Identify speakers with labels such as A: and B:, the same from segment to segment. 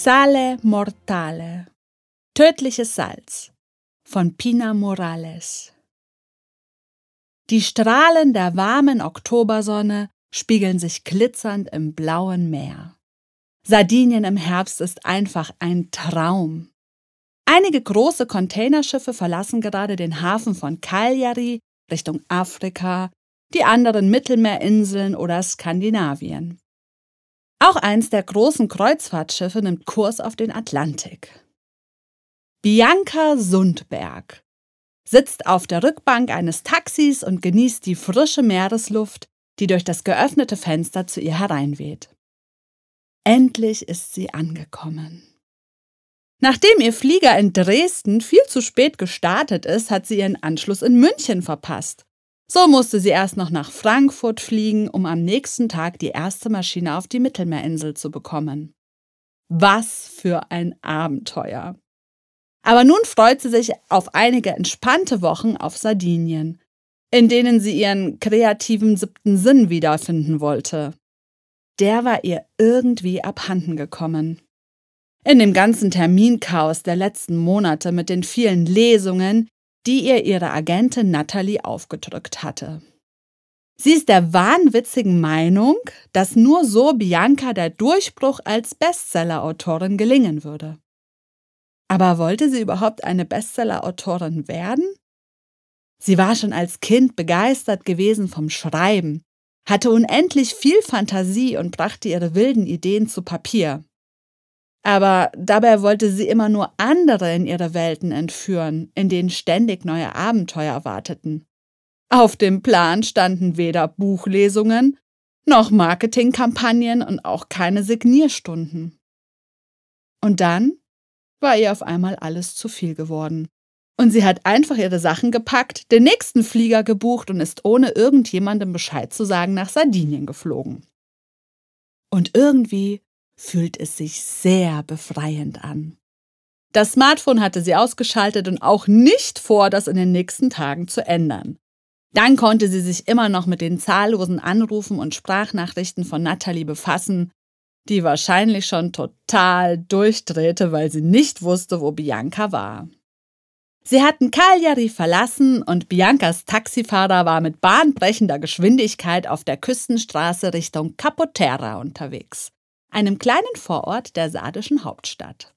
A: Sale Mortale Tödliches Salz von Pina Morales Die Strahlen der warmen Oktobersonne spiegeln sich glitzernd im blauen Meer. Sardinien im Herbst ist einfach ein Traum. Einige große Containerschiffe verlassen gerade den Hafen von Cagliari Richtung Afrika, die anderen Mittelmeerinseln oder Skandinavien. Auch eins der großen Kreuzfahrtschiffe nimmt Kurs auf den Atlantik. Bianca Sundberg sitzt auf der Rückbank eines Taxis und genießt die frische Meeresluft, die durch das geöffnete Fenster zu ihr hereinweht. Endlich ist sie angekommen. Nachdem ihr Flieger in Dresden viel zu spät gestartet ist, hat sie ihren Anschluss in München verpasst. So musste sie erst noch nach Frankfurt fliegen, um am nächsten Tag die erste Maschine auf die Mittelmeerinsel zu bekommen. Was für ein Abenteuer! Aber nun freut sie sich auf einige entspannte Wochen auf Sardinien, in denen sie ihren kreativen siebten Sinn wiederfinden wollte. Der war ihr irgendwie abhanden gekommen. In dem ganzen Terminchaos der letzten Monate mit den vielen Lesungen, die ihr ihre Agentin Natalie aufgedrückt hatte. Sie ist der wahnwitzigen Meinung, dass nur so Bianca der Durchbruch als Bestseller-Autorin gelingen würde. Aber wollte sie überhaupt eine Bestseller-Autorin werden? Sie war schon als Kind begeistert gewesen vom Schreiben, hatte unendlich viel Fantasie und brachte ihre wilden Ideen zu Papier. Aber dabei wollte sie immer nur andere in ihre Welten entführen, in denen ständig neue Abenteuer warteten. Auf dem Plan standen weder Buchlesungen noch Marketingkampagnen und auch keine Signierstunden. Und dann war ihr auf einmal alles zu viel geworden. Und sie hat einfach ihre Sachen gepackt, den nächsten Flieger gebucht und ist ohne irgendjemandem Bescheid zu sagen nach Sardinien geflogen. Und irgendwie fühlt es sich sehr befreiend an. Das Smartphone hatte sie ausgeschaltet und auch nicht vor, das in den nächsten Tagen zu ändern. Dann konnte sie sich immer noch mit den zahllosen Anrufen und Sprachnachrichten von Natalie befassen, die wahrscheinlich schon total durchdrehte, weil sie nicht wusste, wo Bianca war. Sie hatten Cagliari verlassen und Biancas Taxifahrer war mit bahnbrechender Geschwindigkeit auf der Küstenstraße Richtung Capoterra unterwegs einem kleinen Vorort der sardischen Hauptstadt.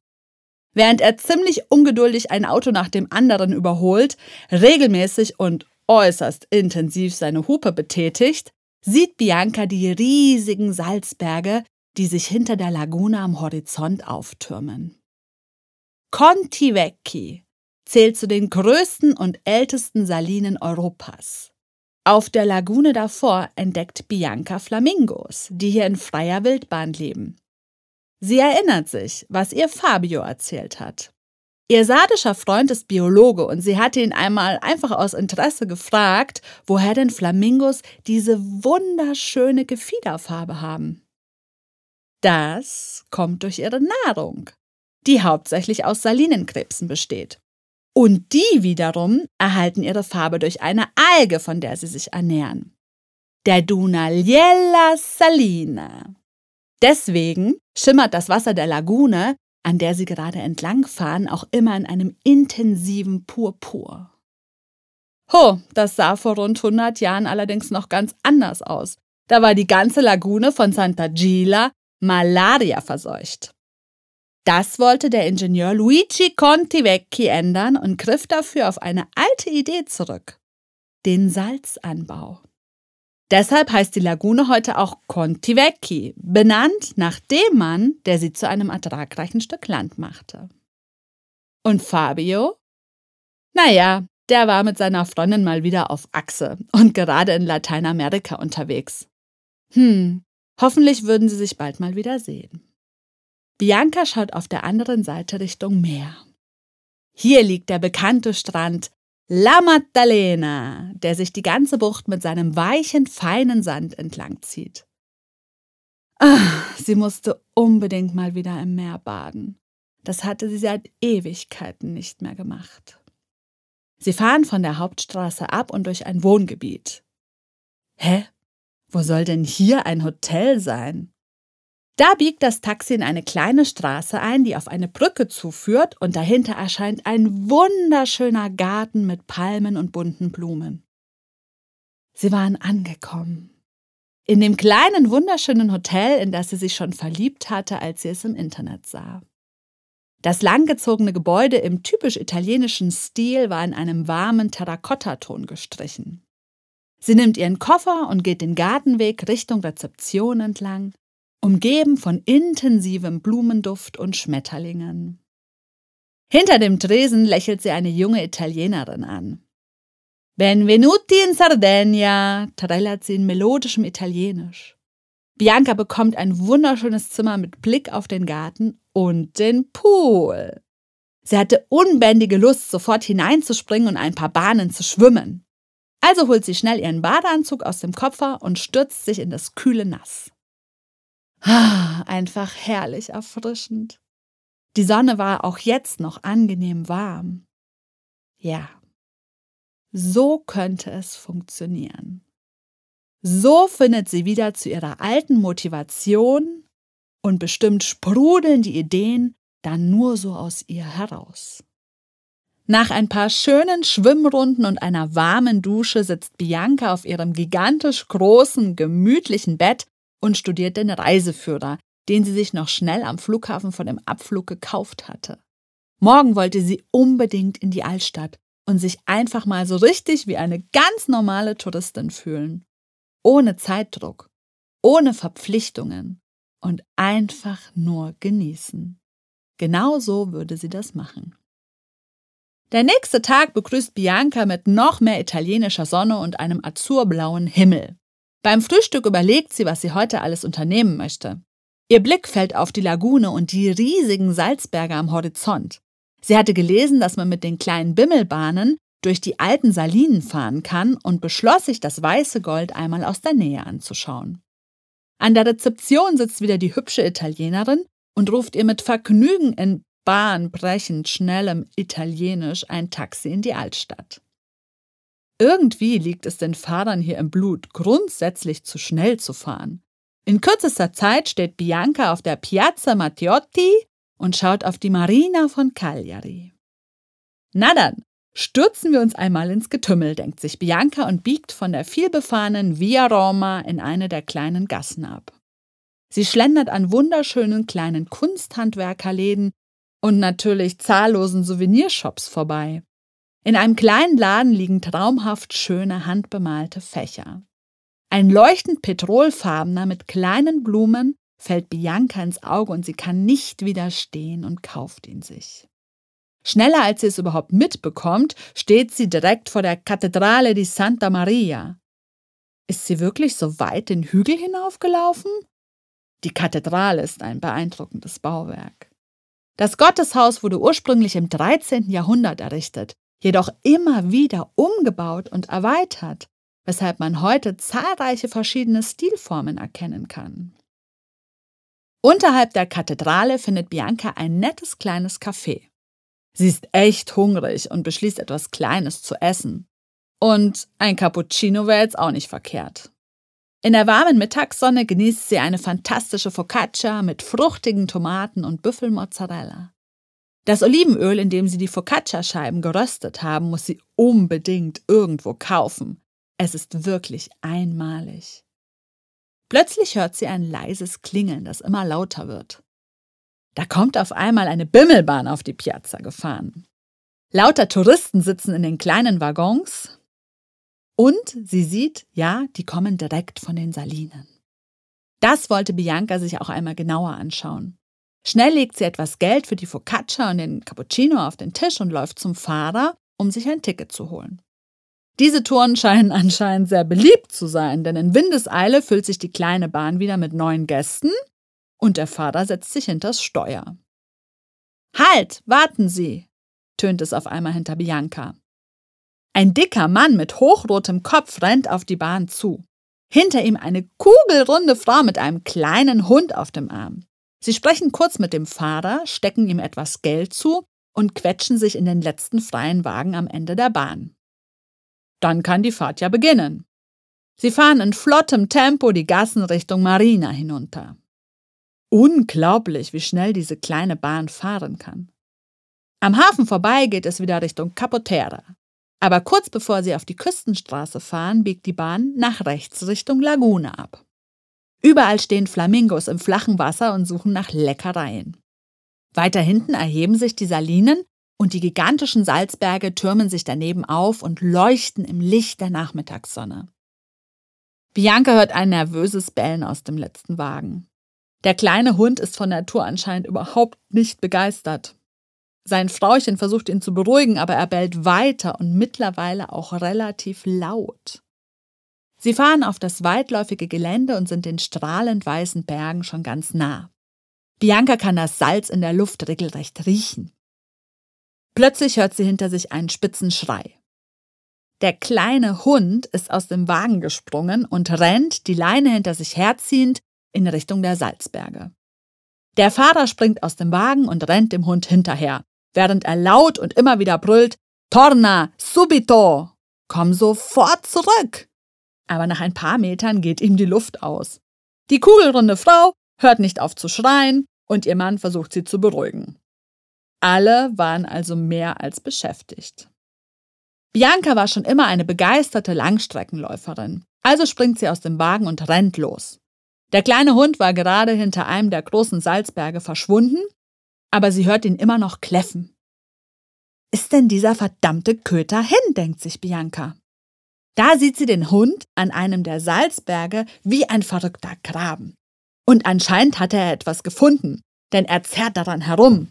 A: Während er ziemlich ungeduldig ein Auto nach dem anderen überholt, regelmäßig und äußerst intensiv seine Hupe betätigt, sieht Bianca die riesigen Salzberge, die sich hinter der Lagune am Horizont auftürmen. Conti Vecchi zählt zu den größten und ältesten Salinen Europas. Auf der Lagune davor entdeckt Bianca Flamingos, die hier in freier Wildbahn leben. Sie erinnert sich, was ihr Fabio erzählt hat. Ihr sardischer Freund ist Biologe und sie hatte ihn einmal einfach aus Interesse gefragt, woher denn Flamingos diese wunderschöne Gefiederfarbe haben. Das kommt durch ihre Nahrung, die hauptsächlich aus Salinenkrebsen besteht. Und die wiederum erhalten ihre Farbe durch eine Alge, von der sie sich ernähren. Der Dunaliella salina. Deswegen schimmert das Wasser der Lagune, an der sie gerade entlangfahren, auch immer in einem intensiven Purpur. Ho, das sah vor rund 100 Jahren allerdings noch ganz anders aus. Da war die ganze Lagune von Santa Gila Malaria verseucht. Das wollte der Ingenieur Luigi Contivecchi ändern und griff dafür auf eine alte Idee zurück. Den Salzanbau. Deshalb heißt die Lagune heute auch Contivecchi, benannt nach dem Mann, der sie zu einem ertragreichen Stück Land machte. Und Fabio? Naja, der war mit seiner Freundin mal wieder auf Achse und gerade in Lateinamerika unterwegs. Hm, hoffentlich würden sie sich bald mal wieder sehen. Bianca schaut auf der anderen Seite Richtung Meer. Hier liegt der bekannte Strand La Maddalena, der sich die ganze Bucht mit seinem weichen, feinen Sand entlang zieht. Ach, sie musste unbedingt mal wieder im Meer baden. Das hatte sie seit Ewigkeiten nicht mehr gemacht. Sie fahren von der Hauptstraße ab und durch ein Wohngebiet. Hä? Wo soll denn hier ein Hotel sein? Da biegt das Taxi in eine kleine Straße ein, die auf eine Brücke zuführt, und dahinter erscheint ein wunderschöner Garten mit Palmen und bunten Blumen. Sie waren angekommen. In dem kleinen, wunderschönen Hotel, in das sie sich schon verliebt hatte, als sie es im Internet sah. Das langgezogene Gebäude im typisch italienischen Stil war in einem warmen Terrakottaton gestrichen. Sie nimmt ihren Koffer und geht den Gartenweg Richtung Rezeption entlang, umgeben von intensivem Blumenduft und Schmetterlingen. Hinter dem Tresen lächelt sie eine junge Italienerin an. Benvenuti in Sardegna, trällert sie in melodischem Italienisch. Bianca bekommt ein wunderschönes Zimmer mit Blick auf den Garten und den Pool. Sie hatte unbändige Lust, sofort hineinzuspringen und ein paar Bahnen zu schwimmen. Also holt sie schnell ihren Badeanzug aus dem Koffer und stürzt sich in das kühle Nass. Ah, einfach herrlich erfrischend. Die Sonne war auch jetzt noch angenehm warm. Ja, so könnte es funktionieren. So findet sie wieder zu ihrer alten Motivation und bestimmt sprudeln die Ideen dann nur so aus ihr heraus. Nach ein paar schönen Schwimmrunden und einer warmen Dusche sitzt Bianca auf ihrem gigantisch großen, gemütlichen Bett und studiert den Reiseführer, den sie sich noch schnell am Flughafen von dem Abflug gekauft hatte. Morgen wollte sie unbedingt in die Altstadt und sich einfach mal so richtig wie eine ganz normale Touristin fühlen. Ohne Zeitdruck, ohne Verpflichtungen und einfach nur genießen. Genau so würde sie das machen. Der nächste Tag begrüßt Bianca mit noch mehr italienischer Sonne und einem azurblauen Himmel. Beim Frühstück überlegt sie, was sie heute alles unternehmen möchte. Ihr Blick fällt auf die Lagune und die riesigen Salzberge am Horizont. Sie hatte gelesen, dass man mit den kleinen Bimmelbahnen durch die alten Salinen fahren kann und beschloss sich, das weiße Gold einmal aus der Nähe anzuschauen. An der Rezeption sitzt wieder die hübsche Italienerin und ruft ihr mit Vergnügen in bahnbrechend schnellem Italienisch ein Taxi in die Altstadt. Irgendwie liegt es den Fahrern hier im Blut, grundsätzlich zu schnell zu fahren. In kürzester Zeit steht Bianca auf der Piazza Mattiotti und schaut auf die Marina von Cagliari. Na dann, stürzen wir uns einmal ins Getümmel, denkt sich Bianca und biegt von der vielbefahrenen Via Roma in eine der kleinen Gassen ab. Sie schlendert an wunderschönen kleinen Kunsthandwerkerläden und natürlich zahllosen Souvenirshops vorbei. In einem kleinen Laden liegen traumhaft schöne handbemalte Fächer. Ein leuchtend petrolfarbener mit kleinen Blumen fällt Bianca ins Auge und sie kann nicht widerstehen und kauft ihn sich. Schneller als sie es überhaupt mitbekommt, steht sie direkt vor der Kathedrale di Santa Maria. Ist sie wirklich so weit den Hügel hinaufgelaufen? Die Kathedrale ist ein beeindruckendes Bauwerk. Das Gotteshaus wurde ursprünglich im 13. Jahrhundert errichtet, jedoch immer wieder umgebaut und erweitert, weshalb man heute zahlreiche verschiedene Stilformen erkennen kann. Unterhalb der Kathedrale findet Bianca ein nettes kleines Café. Sie ist echt hungrig und beschließt etwas Kleines zu essen. Und ein Cappuccino wäre jetzt auch nicht verkehrt. In der warmen Mittagssonne genießt sie eine fantastische Focaccia mit fruchtigen Tomaten und Büffelmozzarella. Das Olivenöl, in dem sie die Focaccia-Scheiben geröstet haben, muss sie unbedingt irgendwo kaufen. Es ist wirklich einmalig. Plötzlich hört sie ein leises Klingeln, das immer lauter wird. Da kommt auf einmal eine Bimmelbahn auf die Piazza gefahren. Lauter Touristen sitzen in den kleinen Waggons, und sie sieht, ja, die kommen direkt von den Salinen. Das wollte Bianca sich auch einmal genauer anschauen. Schnell legt sie etwas Geld für die Focaccia und den Cappuccino auf den Tisch und läuft zum Fahrer, um sich ein Ticket zu holen. Diese Touren scheinen anscheinend sehr beliebt zu sein, denn in Windeseile füllt sich die kleine Bahn wieder mit neuen Gästen und der Fahrer setzt sich hinters Steuer. Halt, warten Sie, tönt es auf einmal hinter Bianca. Ein dicker Mann mit hochrotem Kopf rennt auf die Bahn zu. Hinter ihm eine kugelrunde Frau mit einem kleinen Hund auf dem Arm. Sie sprechen kurz mit dem Fahrer, stecken ihm etwas Geld zu und quetschen sich in den letzten freien Wagen am Ende der Bahn. Dann kann die Fahrt ja beginnen. Sie fahren in flottem Tempo die Gassen Richtung Marina hinunter. Unglaublich, wie schnell diese kleine Bahn fahren kann. Am Hafen vorbei geht es wieder Richtung Capotera. Aber kurz bevor sie auf die Küstenstraße fahren, biegt die Bahn nach rechts Richtung Lagune ab. Überall stehen Flamingos im flachen Wasser und suchen nach Leckereien. Weiter hinten erheben sich die Salinen und die gigantischen Salzberge türmen sich daneben auf und leuchten im Licht der Nachmittagssonne. Bianca hört ein nervöses Bellen aus dem letzten Wagen. Der kleine Hund ist von Natur anscheinend überhaupt nicht begeistert. Sein Frauchen versucht ihn zu beruhigen, aber er bellt weiter und mittlerweile auch relativ laut. Sie fahren auf das weitläufige Gelände und sind den strahlend weißen Bergen schon ganz nah. Bianca kann das Salz in der Luft regelrecht riechen. Plötzlich hört sie hinter sich einen spitzen Schrei. Der kleine Hund ist aus dem Wagen gesprungen und rennt, die Leine hinter sich herziehend, in Richtung der Salzberge. Der Fahrer springt aus dem Wagen und rennt dem Hund hinterher, während er laut und immer wieder brüllt: Torna, subito! Komm sofort zurück! Aber nach ein paar Metern geht ihm die Luft aus. Die kugelrunde Frau hört nicht auf zu schreien und ihr Mann versucht sie zu beruhigen. Alle waren also mehr als beschäftigt. Bianca war schon immer eine begeisterte Langstreckenläuferin, also springt sie aus dem Wagen und rennt los. Der kleine Hund war gerade hinter einem der großen Salzberge verschwunden, aber sie hört ihn immer noch kläffen. Ist denn dieser verdammte Köter hin, denkt sich Bianca. Da sieht sie den Hund an einem der Salzberge wie ein verrückter graben. Und anscheinend hat er etwas gefunden, denn er zerrt daran herum.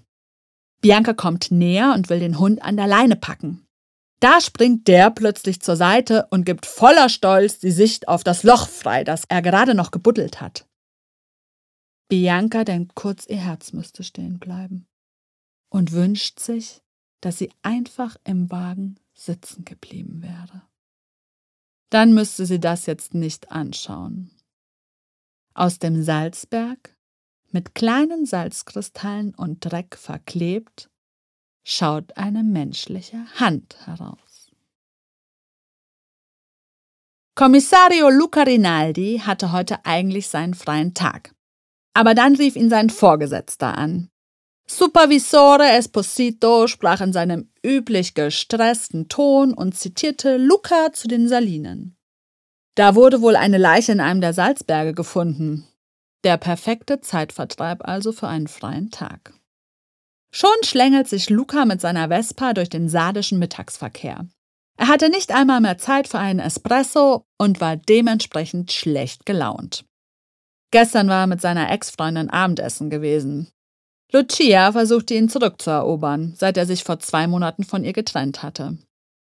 A: Bianca kommt näher und will den Hund an der Leine packen. Da springt der plötzlich zur Seite und gibt voller Stolz die Sicht auf das Loch frei, das er gerade noch gebuddelt hat. Bianca denkt kurz, ihr Herz müsste stehen bleiben und wünscht sich, dass sie einfach im Wagen sitzen geblieben wäre. Dann müsste sie das jetzt nicht anschauen. Aus dem Salzberg mit kleinen Salzkristallen und Dreck verklebt, schaut eine menschliche Hand heraus. Kommissario Luca Rinaldi hatte heute eigentlich seinen freien Tag. Aber dann rief ihn sein Vorgesetzter an. Supervisore Esposito sprach in seinem üblich gestressten Ton und zitierte Luca zu den Salinen. Da wurde wohl eine Leiche in einem der Salzberge gefunden. Der perfekte Zeitvertreib also für einen freien Tag. Schon schlängelt sich Luca mit seiner Vespa durch den sardischen Mittagsverkehr. Er hatte nicht einmal mehr Zeit für einen Espresso und war dementsprechend schlecht gelaunt. Gestern war er mit seiner Ex-Freundin Abendessen gewesen. Lucia versuchte ihn zurückzuerobern, seit er sich vor zwei Monaten von ihr getrennt hatte.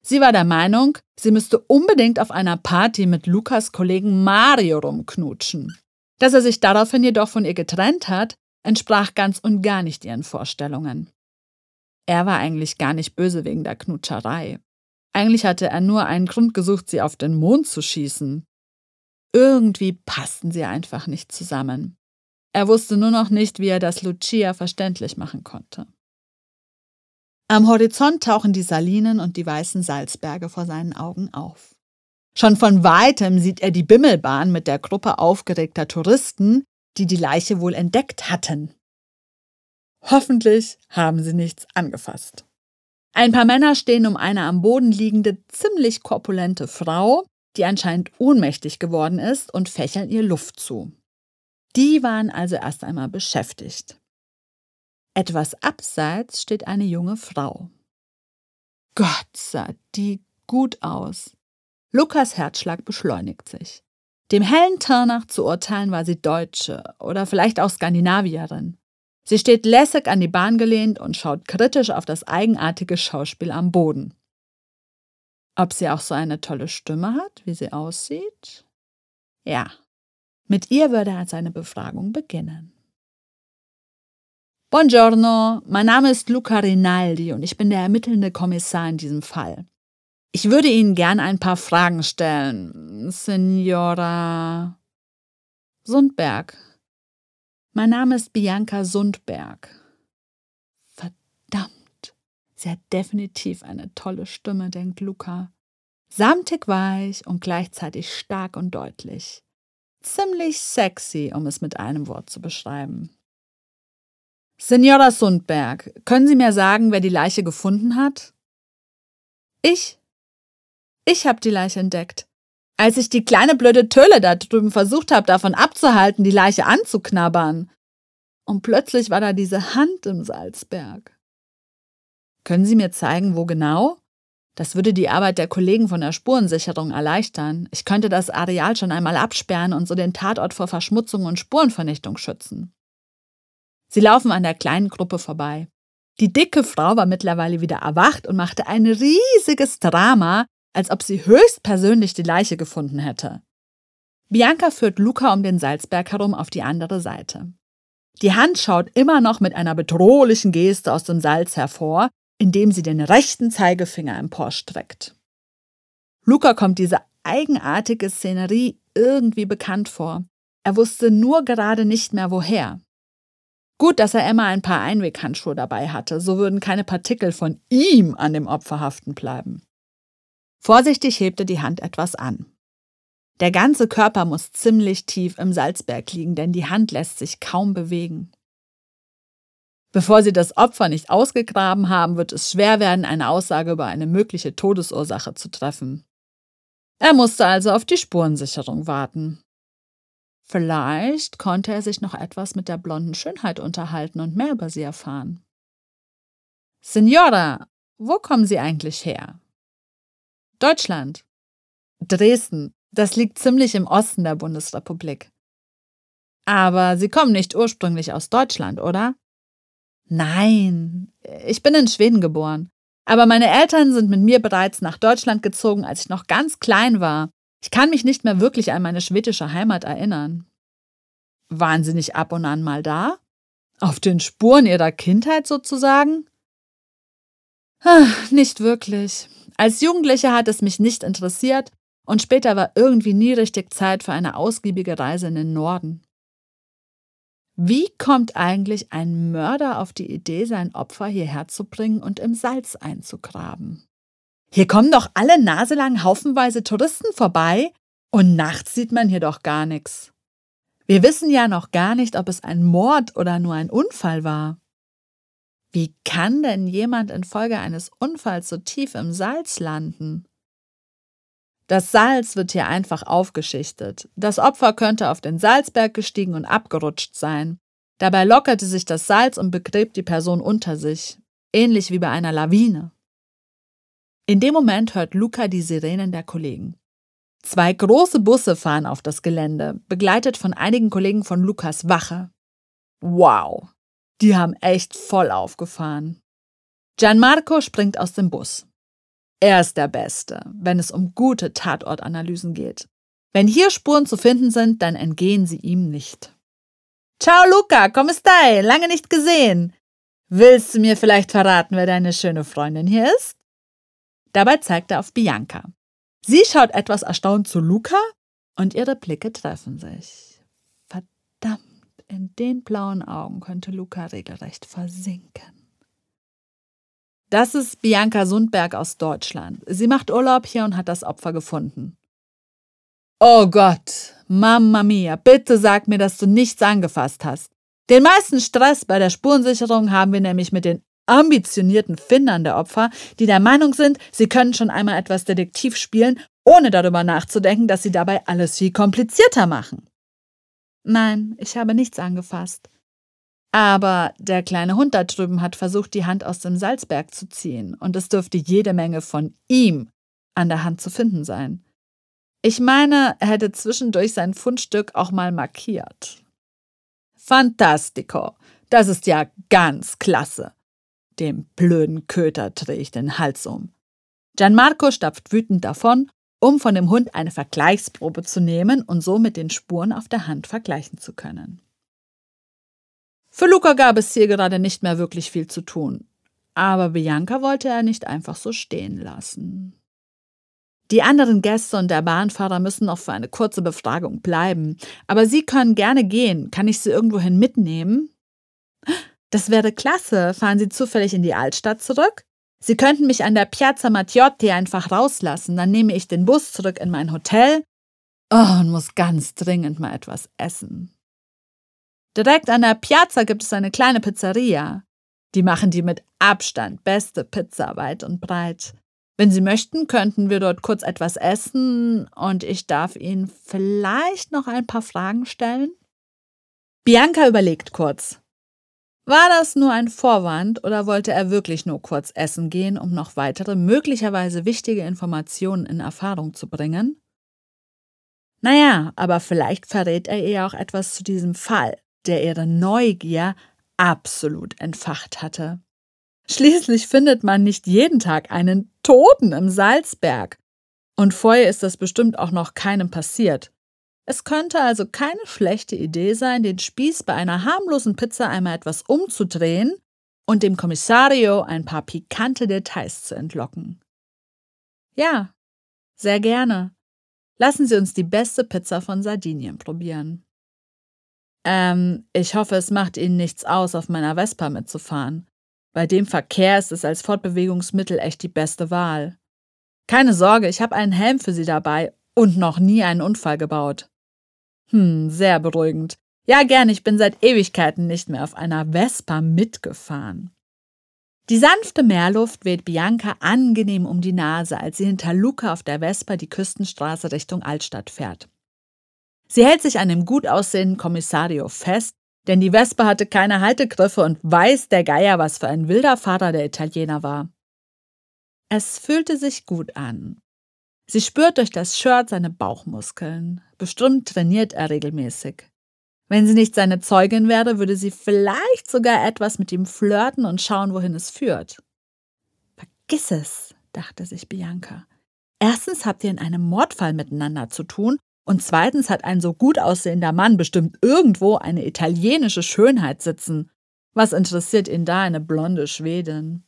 A: Sie war der Meinung, sie müsste unbedingt auf einer Party mit Lukas Kollegen Mario rumknutschen. Dass er sich daraufhin jedoch von ihr getrennt hat, entsprach ganz und gar nicht ihren Vorstellungen. Er war eigentlich gar nicht böse wegen der Knutscherei. Eigentlich hatte er nur einen Grund gesucht, sie auf den Mond zu schießen. Irgendwie passten sie einfach nicht zusammen. Er wusste nur noch nicht, wie er das Lucia verständlich machen konnte. Am Horizont tauchen die Salinen und die weißen Salzberge vor seinen Augen auf. Schon von weitem sieht er die Bimmelbahn mit der Gruppe aufgeregter Touristen, die die Leiche wohl entdeckt hatten. Hoffentlich haben sie nichts angefasst. Ein paar Männer stehen um eine am Boden liegende, ziemlich korpulente Frau, die anscheinend ohnmächtig geworden ist, und fächeln ihr Luft zu. Die waren also erst einmal beschäftigt. Etwas abseits steht eine junge Frau. Gott sah die gut aus. Lukas Herzschlag beschleunigt sich. Dem hellen Teint nach zu urteilen war sie Deutsche oder vielleicht auch Skandinavierin. Sie steht lässig an die Bahn gelehnt und schaut kritisch auf das eigenartige Schauspiel am Boden. Ob sie auch so eine tolle Stimme hat, wie sie aussieht? Ja, mit ihr würde er seine Befragung beginnen. Buongiorno, mein Name ist Luca Rinaldi und ich bin der ermittelnde Kommissar in diesem Fall. Ich würde Ihnen gern ein paar Fragen stellen, Signora Sundberg. Mein Name ist Bianca Sundberg. Verdammt, sie hat definitiv eine tolle Stimme, denkt Luca. Samtig weich und gleichzeitig stark und deutlich. Ziemlich sexy, um es mit einem Wort zu beschreiben. Senora Sundberg, können Sie mir sagen, wer die Leiche gefunden hat? Ich. Ich habe die Leiche entdeckt. Als ich die kleine blöde Töle da drüben versucht habe, davon abzuhalten, die Leiche anzuknabbern. Und plötzlich war da diese Hand im Salzberg. Können Sie mir zeigen, wo genau? Das würde die Arbeit der Kollegen von der Spurensicherung erleichtern. Ich könnte das Areal schon einmal absperren und so den Tatort vor Verschmutzung und Spurenvernichtung schützen. Sie laufen an der kleinen Gruppe vorbei. Die dicke Frau war mittlerweile wieder erwacht und machte ein riesiges Drama, als ob sie höchstpersönlich die Leiche gefunden hätte. Bianca führt Luca um den Salzberg herum auf die andere Seite. Die Hand schaut immer noch mit einer bedrohlichen Geste aus dem Salz hervor, indem sie den rechten Zeigefinger emporstreckt. Luca kommt diese eigenartige Szenerie irgendwie bekannt vor. Er wusste nur gerade nicht mehr woher. Gut, dass er Emma ein paar Einweghandschuhe dabei hatte, so würden keine Partikel von ihm an dem Opfer haften bleiben. Vorsichtig hebt er die Hand etwas an. Der ganze Körper muss ziemlich tief im Salzberg liegen, denn die Hand lässt sich kaum bewegen. Bevor sie das Opfer nicht ausgegraben haben, wird es schwer werden, eine Aussage über eine mögliche Todesursache zu treffen. Er musste also auf die Spurensicherung warten. Vielleicht konnte er sich noch etwas mit der blonden Schönheit unterhalten und mehr über sie erfahren. Signora, wo kommen Sie eigentlich her? Deutschland. Dresden. Das liegt ziemlich im Osten der Bundesrepublik. Aber Sie kommen nicht ursprünglich aus Deutschland, oder? Nein, ich bin in Schweden geboren. Aber meine Eltern sind mit mir bereits nach Deutschland gezogen, als ich noch ganz klein war. Ich kann mich nicht mehr wirklich an meine schwedische Heimat erinnern. Waren Sie nicht ab und an mal da? Auf den Spuren Ihrer Kindheit sozusagen? Ach, nicht wirklich. Als Jugendliche hat es mich nicht interessiert und später war irgendwie nie richtig Zeit für eine ausgiebige Reise in den Norden. Wie kommt eigentlich ein Mörder auf die Idee, sein Opfer hierher zu bringen und im Salz einzugraben? Hier kommen doch alle naselang haufenweise Touristen vorbei und nachts sieht man hier doch gar nichts. Wir wissen ja noch gar nicht, ob es ein Mord oder nur ein Unfall war. Wie kann denn jemand infolge eines Unfalls so tief im Salz landen? Das Salz wird hier einfach aufgeschichtet. Das Opfer könnte auf den Salzberg gestiegen und abgerutscht sein. Dabei lockerte sich das Salz und begräbt die Person unter sich, ähnlich wie bei einer Lawine. In dem Moment hört Luca die Sirenen der Kollegen. Zwei große Busse fahren auf das Gelände, begleitet von einigen Kollegen von Lukas Wache. Wow, die haben echt voll aufgefahren. Gianmarco springt aus dem Bus. Er ist der Beste, wenn es um gute Tatortanalysen geht. Wenn hier Spuren zu finden sind, dann entgehen sie ihm nicht. Ciao Luca, come stai? Lange nicht gesehen. Willst du mir vielleicht verraten, wer deine schöne Freundin hier ist? Dabei zeigt er auf Bianca. Sie schaut etwas erstaunt zu Luca und ihre Blicke treffen sich. Verdammt, in den blauen Augen könnte Luca regelrecht versinken. Das ist Bianca Sundberg aus Deutschland. Sie macht Urlaub hier und hat das Opfer gefunden. Oh Gott, Mamma mia, bitte sag mir, dass du nichts angefasst hast. Den meisten Stress bei der Spurensicherung haben wir nämlich mit den ambitionierten Findern der Opfer, die der Meinung sind, sie können schon einmal etwas Detektiv spielen, ohne darüber nachzudenken, dass sie dabei alles viel komplizierter machen. Nein, ich habe nichts angefasst. Aber der kleine Hund da drüben hat versucht, die Hand aus dem Salzberg zu ziehen, und es dürfte jede Menge von ihm an der Hand zu finden sein. Ich meine, er hätte zwischendurch sein Fundstück auch mal markiert. Fantastico, das ist ja ganz klasse. Dem blöden Köter drehe ich den Hals um. Gianmarco stapft wütend davon, um von dem Hund eine Vergleichsprobe zu nehmen und so mit den Spuren auf der Hand vergleichen zu können. Für Luca gab es hier gerade nicht mehr wirklich viel zu tun. Aber Bianca wollte er nicht einfach so stehen lassen. Die anderen Gäste und der Bahnfahrer müssen noch für eine kurze Befragung bleiben. Aber Sie können gerne gehen. Kann ich Sie irgendwohin mitnehmen? Das wäre klasse. Fahren Sie zufällig in die Altstadt zurück? Sie könnten mich an der Piazza Mattiotti einfach rauslassen. Dann nehme ich den Bus zurück in mein Hotel. Oh, und muss ganz dringend mal etwas essen. Direkt an der Piazza gibt es eine kleine Pizzeria. Die machen die mit Abstand beste Pizza weit und breit. Wenn Sie möchten, könnten wir dort kurz etwas essen und ich darf Ihnen vielleicht noch ein paar Fragen stellen? Bianca überlegt kurz. War das nur ein Vorwand oder wollte er wirklich nur kurz essen gehen, um noch weitere, möglicherweise wichtige Informationen in Erfahrung zu bringen? Naja, aber vielleicht verrät er ihr auch etwas zu diesem Fall, der ihre Neugier absolut entfacht hatte. Schließlich findet man nicht jeden Tag einen Toten im Salzberg. Und vorher ist das bestimmt auch noch keinem passiert. Es könnte also keine schlechte Idee sein, den Spieß bei einer harmlosen Pizza einmal etwas umzudrehen und dem Kommissario ein paar pikante Details zu entlocken. Ja, sehr gerne. Lassen Sie uns die beste Pizza von Sardinien probieren. Ähm, ich hoffe, es macht Ihnen nichts aus, auf meiner Vespa mitzufahren. Bei dem Verkehr ist es als Fortbewegungsmittel echt die beste Wahl. Keine Sorge, ich habe einen Helm für Sie dabei und noch nie einen Unfall gebaut. Hm, sehr beruhigend. Ja, gern, ich bin seit Ewigkeiten nicht mehr auf einer Vespa mitgefahren. Die sanfte Meerluft weht Bianca angenehm um die Nase, als sie hinter Luca auf der Vespa die Küstenstraße Richtung Altstadt fährt. Sie hält sich an dem gut aussehenden Kommissario fest denn die Wespe hatte keine Haltegriffe und weiß der Geier, was für ein wilder Vater der Italiener war. Es fühlte sich gut an. Sie spürt durch das Shirt seine Bauchmuskeln. Bestimmt trainiert er regelmäßig. Wenn sie nicht seine Zeugin wäre, würde sie vielleicht sogar etwas mit ihm flirten und schauen, wohin es führt. Vergiss es, dachte sich Bianca. Erstens habt ihr in einem Mordfall miteinander zu tun und zweitens hat ein so gut aussehender Mann bestimmt irgendwo eine italienische Schönheit sitzen. Was interessiert ihn da eine blonde Schwedin?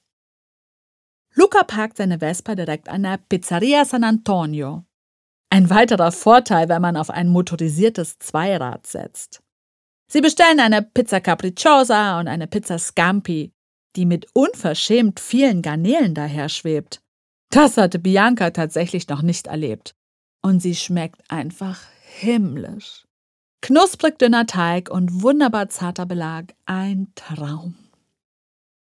A: Luca parkt seine Vespa direkt an der Pizzeria San Antonio. Ein weiterer Vorteil, wenn man auf ein motorisiertes Zweirad setzt. Sie bestellen eine Pizza Capricciosa und eine Pizza Scampi, die mit unverschämt vielen Garnelen daherschwebt. Das hatte Bianca tatsächlich noch nicht erlebt und sie schmeckt einfach himmlisch. Knusprig dünner Teig und wunderbar zarter Belag, ein Traum.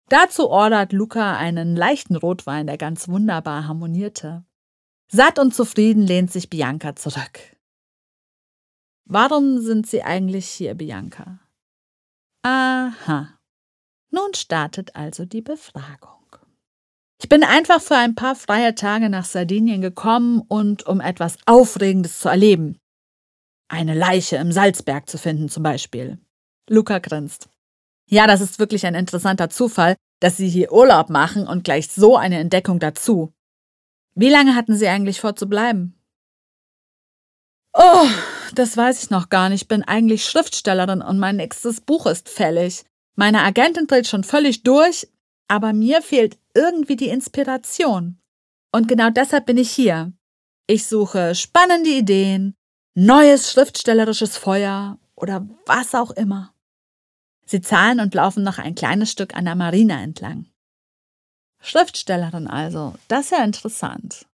A: Dazu ordert Luca einen leichten Rotwein, der ganz wunderbar harmonierte. Satt und zufrieden lehnt sich Bianca zurück. Warum sind Sie eigentlich hier, Bianca? Aha. Nun startet also die Befragung. Ich bin einfach für ein paar freie Tage nach Sardinien gekommen und um etwas Aufregendes zu erleben. Eine Leiche im Salzberg zu finden zum Beispiel. Luca grinst. Ja, das ist wirklich ein interessanter Zufall, dass Sie hier Urlaub machen und gleich so eine Entdeckung dazu. Wie lange hatten Sie eigentlich vor zu bleiben? Oh, das weiß ich noch gar nicht. Ich bin eigentlich Schriftstellerin und mein nächstes Buch ist fällig. Meine Agentin dreht schon völlig durch, aber mir fehlt irgendwie die Inspiration. Und genau deshalb bin ich hier. Ich suche spannende Ideen, neues schriftstellerisches Feuer oder was auch immer. Sie zahlen und laufen noch ein kleines Stück an der Marina entlang. Schriftstellerin also, das ist ja interessant.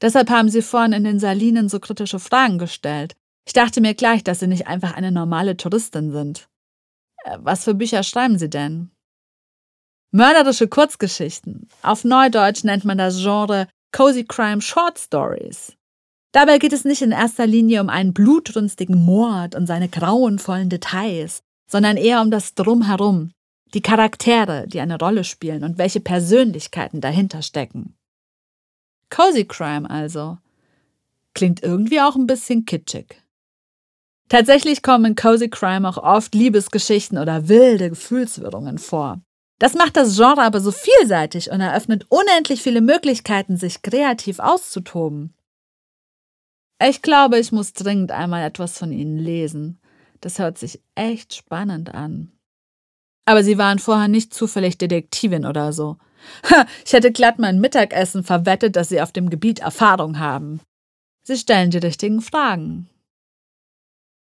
A: Deshalb haben Sie vorhin in den Salinen so kritische Fragen gestellt. Ich dachte mir gleich, dass Sie nicht einfach eine normale Touristin sind. Äh, was für Bücher schreiben Sie denn? Mörderische Kurzgeschichten. Auf Neudeutsch nennt man das Genre Cozy Crime Short Stories. Dabei geht es nicht in erster Linie um einen blutrünstigen Mord und seine grauenvollen Details, sondern eher um das Drumherum, die Charaktere, die eine Rolle spielen und welche Persönlichkeiten dahinter stecken. Cozy Crime also. Klingt irgendwie auch ein bisschen kitschig. Tatsächlich kommen in Cozy Crime auch oft Liebesgeschichten oder wilde Gefühlswirrungen vor. Das macht das Genre aber so vielseitig und eröffnet unendlich viele Möglichkeiten, sich kreativ auszutoben. Ich glaube, ich muss dringend einmal etwas von Ihnen lesen. Das hört sich echt spannend an. Aber Sie waren vorher nicht zufällig Detektivin oder so. Ich hätte glatt mein Mittagessen verwettet, dass Sie auf dem Gebiet Erfahrung haben. Sie stellen die richtigen Fragen.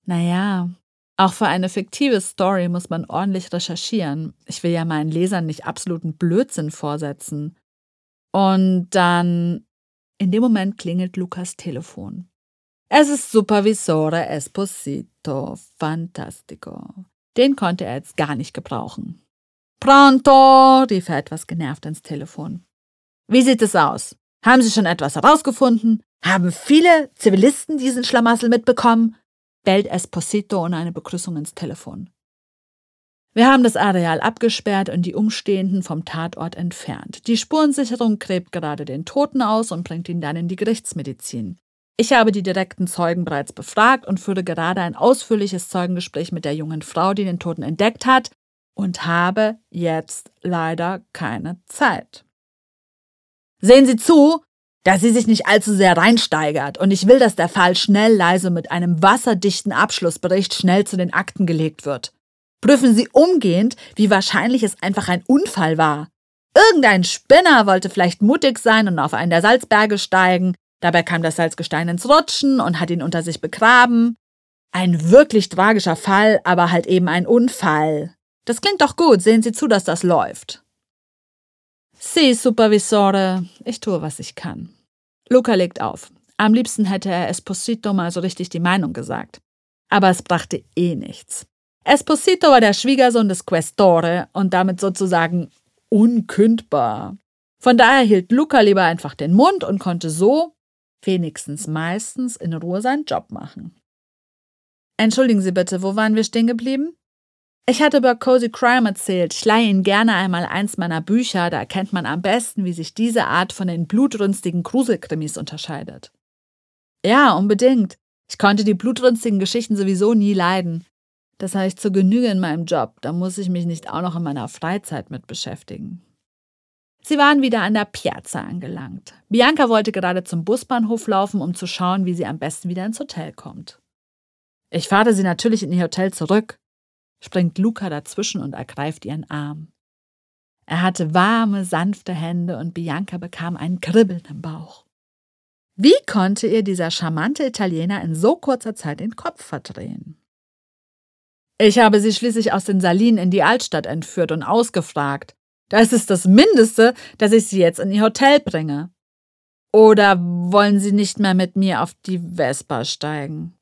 A: Naja, auch für eine fiktive Story muss man ordentlich recherchieren. Ich will ja meinen Lesern nicht absoluten Blödsinn vorsetzen. Und dann, in dem Moment klingelt Lukas Telefon. Es ist Supervisore Esposito. Fantastico. Den konnte er jetzt gar nicht gebrauchen. Pronto, rief er etwas genervt ins Telefon. Wie sieht es aus? Haben Sie schon etwas herausgefunden? Haben viele Zivilisten diesen Schlamassel mitbekommen? Bellt Esposito ohne eine Begrüßung ins Telefon. Wir haben das Areal abgesperrt und die Umstehenden vom Tatort entfernt. Die Spurensicherung gräbt gerade den Toten aus und bringt ihn dann in die Gerichtsmedizin. Ich habe die direkten Zeugen bereits befragt und führe gerade ein ausführliches Zeugengespräch mit der jungen Frau, die den Toten entdeckt hat, und habe jetzt leider keine Zeit. Sehen Sie zu, dass sie sich nicht allzu sehr reinsteigert, und ich will, dass der Fall schnell leise mit einem wasserdichten Abschlussbericht schnell zu den Akten gelegt wird. Prüfen Sie umgehend, wie wahrscheinlich es einfach ein Unfall war. Irgendein Spinner wollte vielleicht mutig sein und auf einen der Salzberge steigen, dabei kam das Salzgestein ins Rutschen und hat ihn unter sich begraben. Ein wirklich tragischer Fall, aber halt eben ein Unfall. Das klingt doch gut, sehen Sie zu, dass das läuft. Sie, Supervisore, ich tue, was ich kann. Luca legt auf. Am liebsten hätte er Esposito mal so richtig die Meinung gesagt. Aber es brachte eh nichts. Esposito war der Schwiegersohn des Questore und damit sozusagen unkündbar. Von daher hielt Luca lieber einfach den Mund und konnte so, wenigstens meistens, in Ruhe seinen Job machen. Entschuldigen Sie bitte, wo waren wir stehen geblieben? Ich hatte über Cozy Crime erzählt. Ich leihe Ihnen gerne einmal eins meiner Bücher, da erkennt man am besten, wie sich diese Art von den blutrünstigen Gruselkrimis unterscheidet. Ja, unbedingt. Ich konnte die blutrünstigen Geschichten sowieso nie leiden. Das habe ich zur Genüge in meinem Job. Da muss ich mich nicht auch noch in meiner Freizeit mit beschäftigen. Sie waren wieder an der Piazza angelangt. Bianca wollte gerade zum Busbahnhof laufen, um zu schauen, wie sie am besten wieder ins Hotel kommt. Ich fahre Sie natürlich in Ihr Hotel zurück, springt Luca dazwischen und ergreift ihren Arm. Er hatte warme, sanfte Hände und Bianca bekam ein Kribbeln im Bauch. Wie konnte ihr dieser charmante Italiener in so kurzer Zeit den Kopf verdrehen? Ich habe sie schließlich aus den Salinen in die Altstadt entführt und ausgefragt. Das ist das Mindeste, dass ich sie jetzt in ihr Hotel bringe. Oder wollen Sie nicht mehr mit mir auf die Vespa steigen?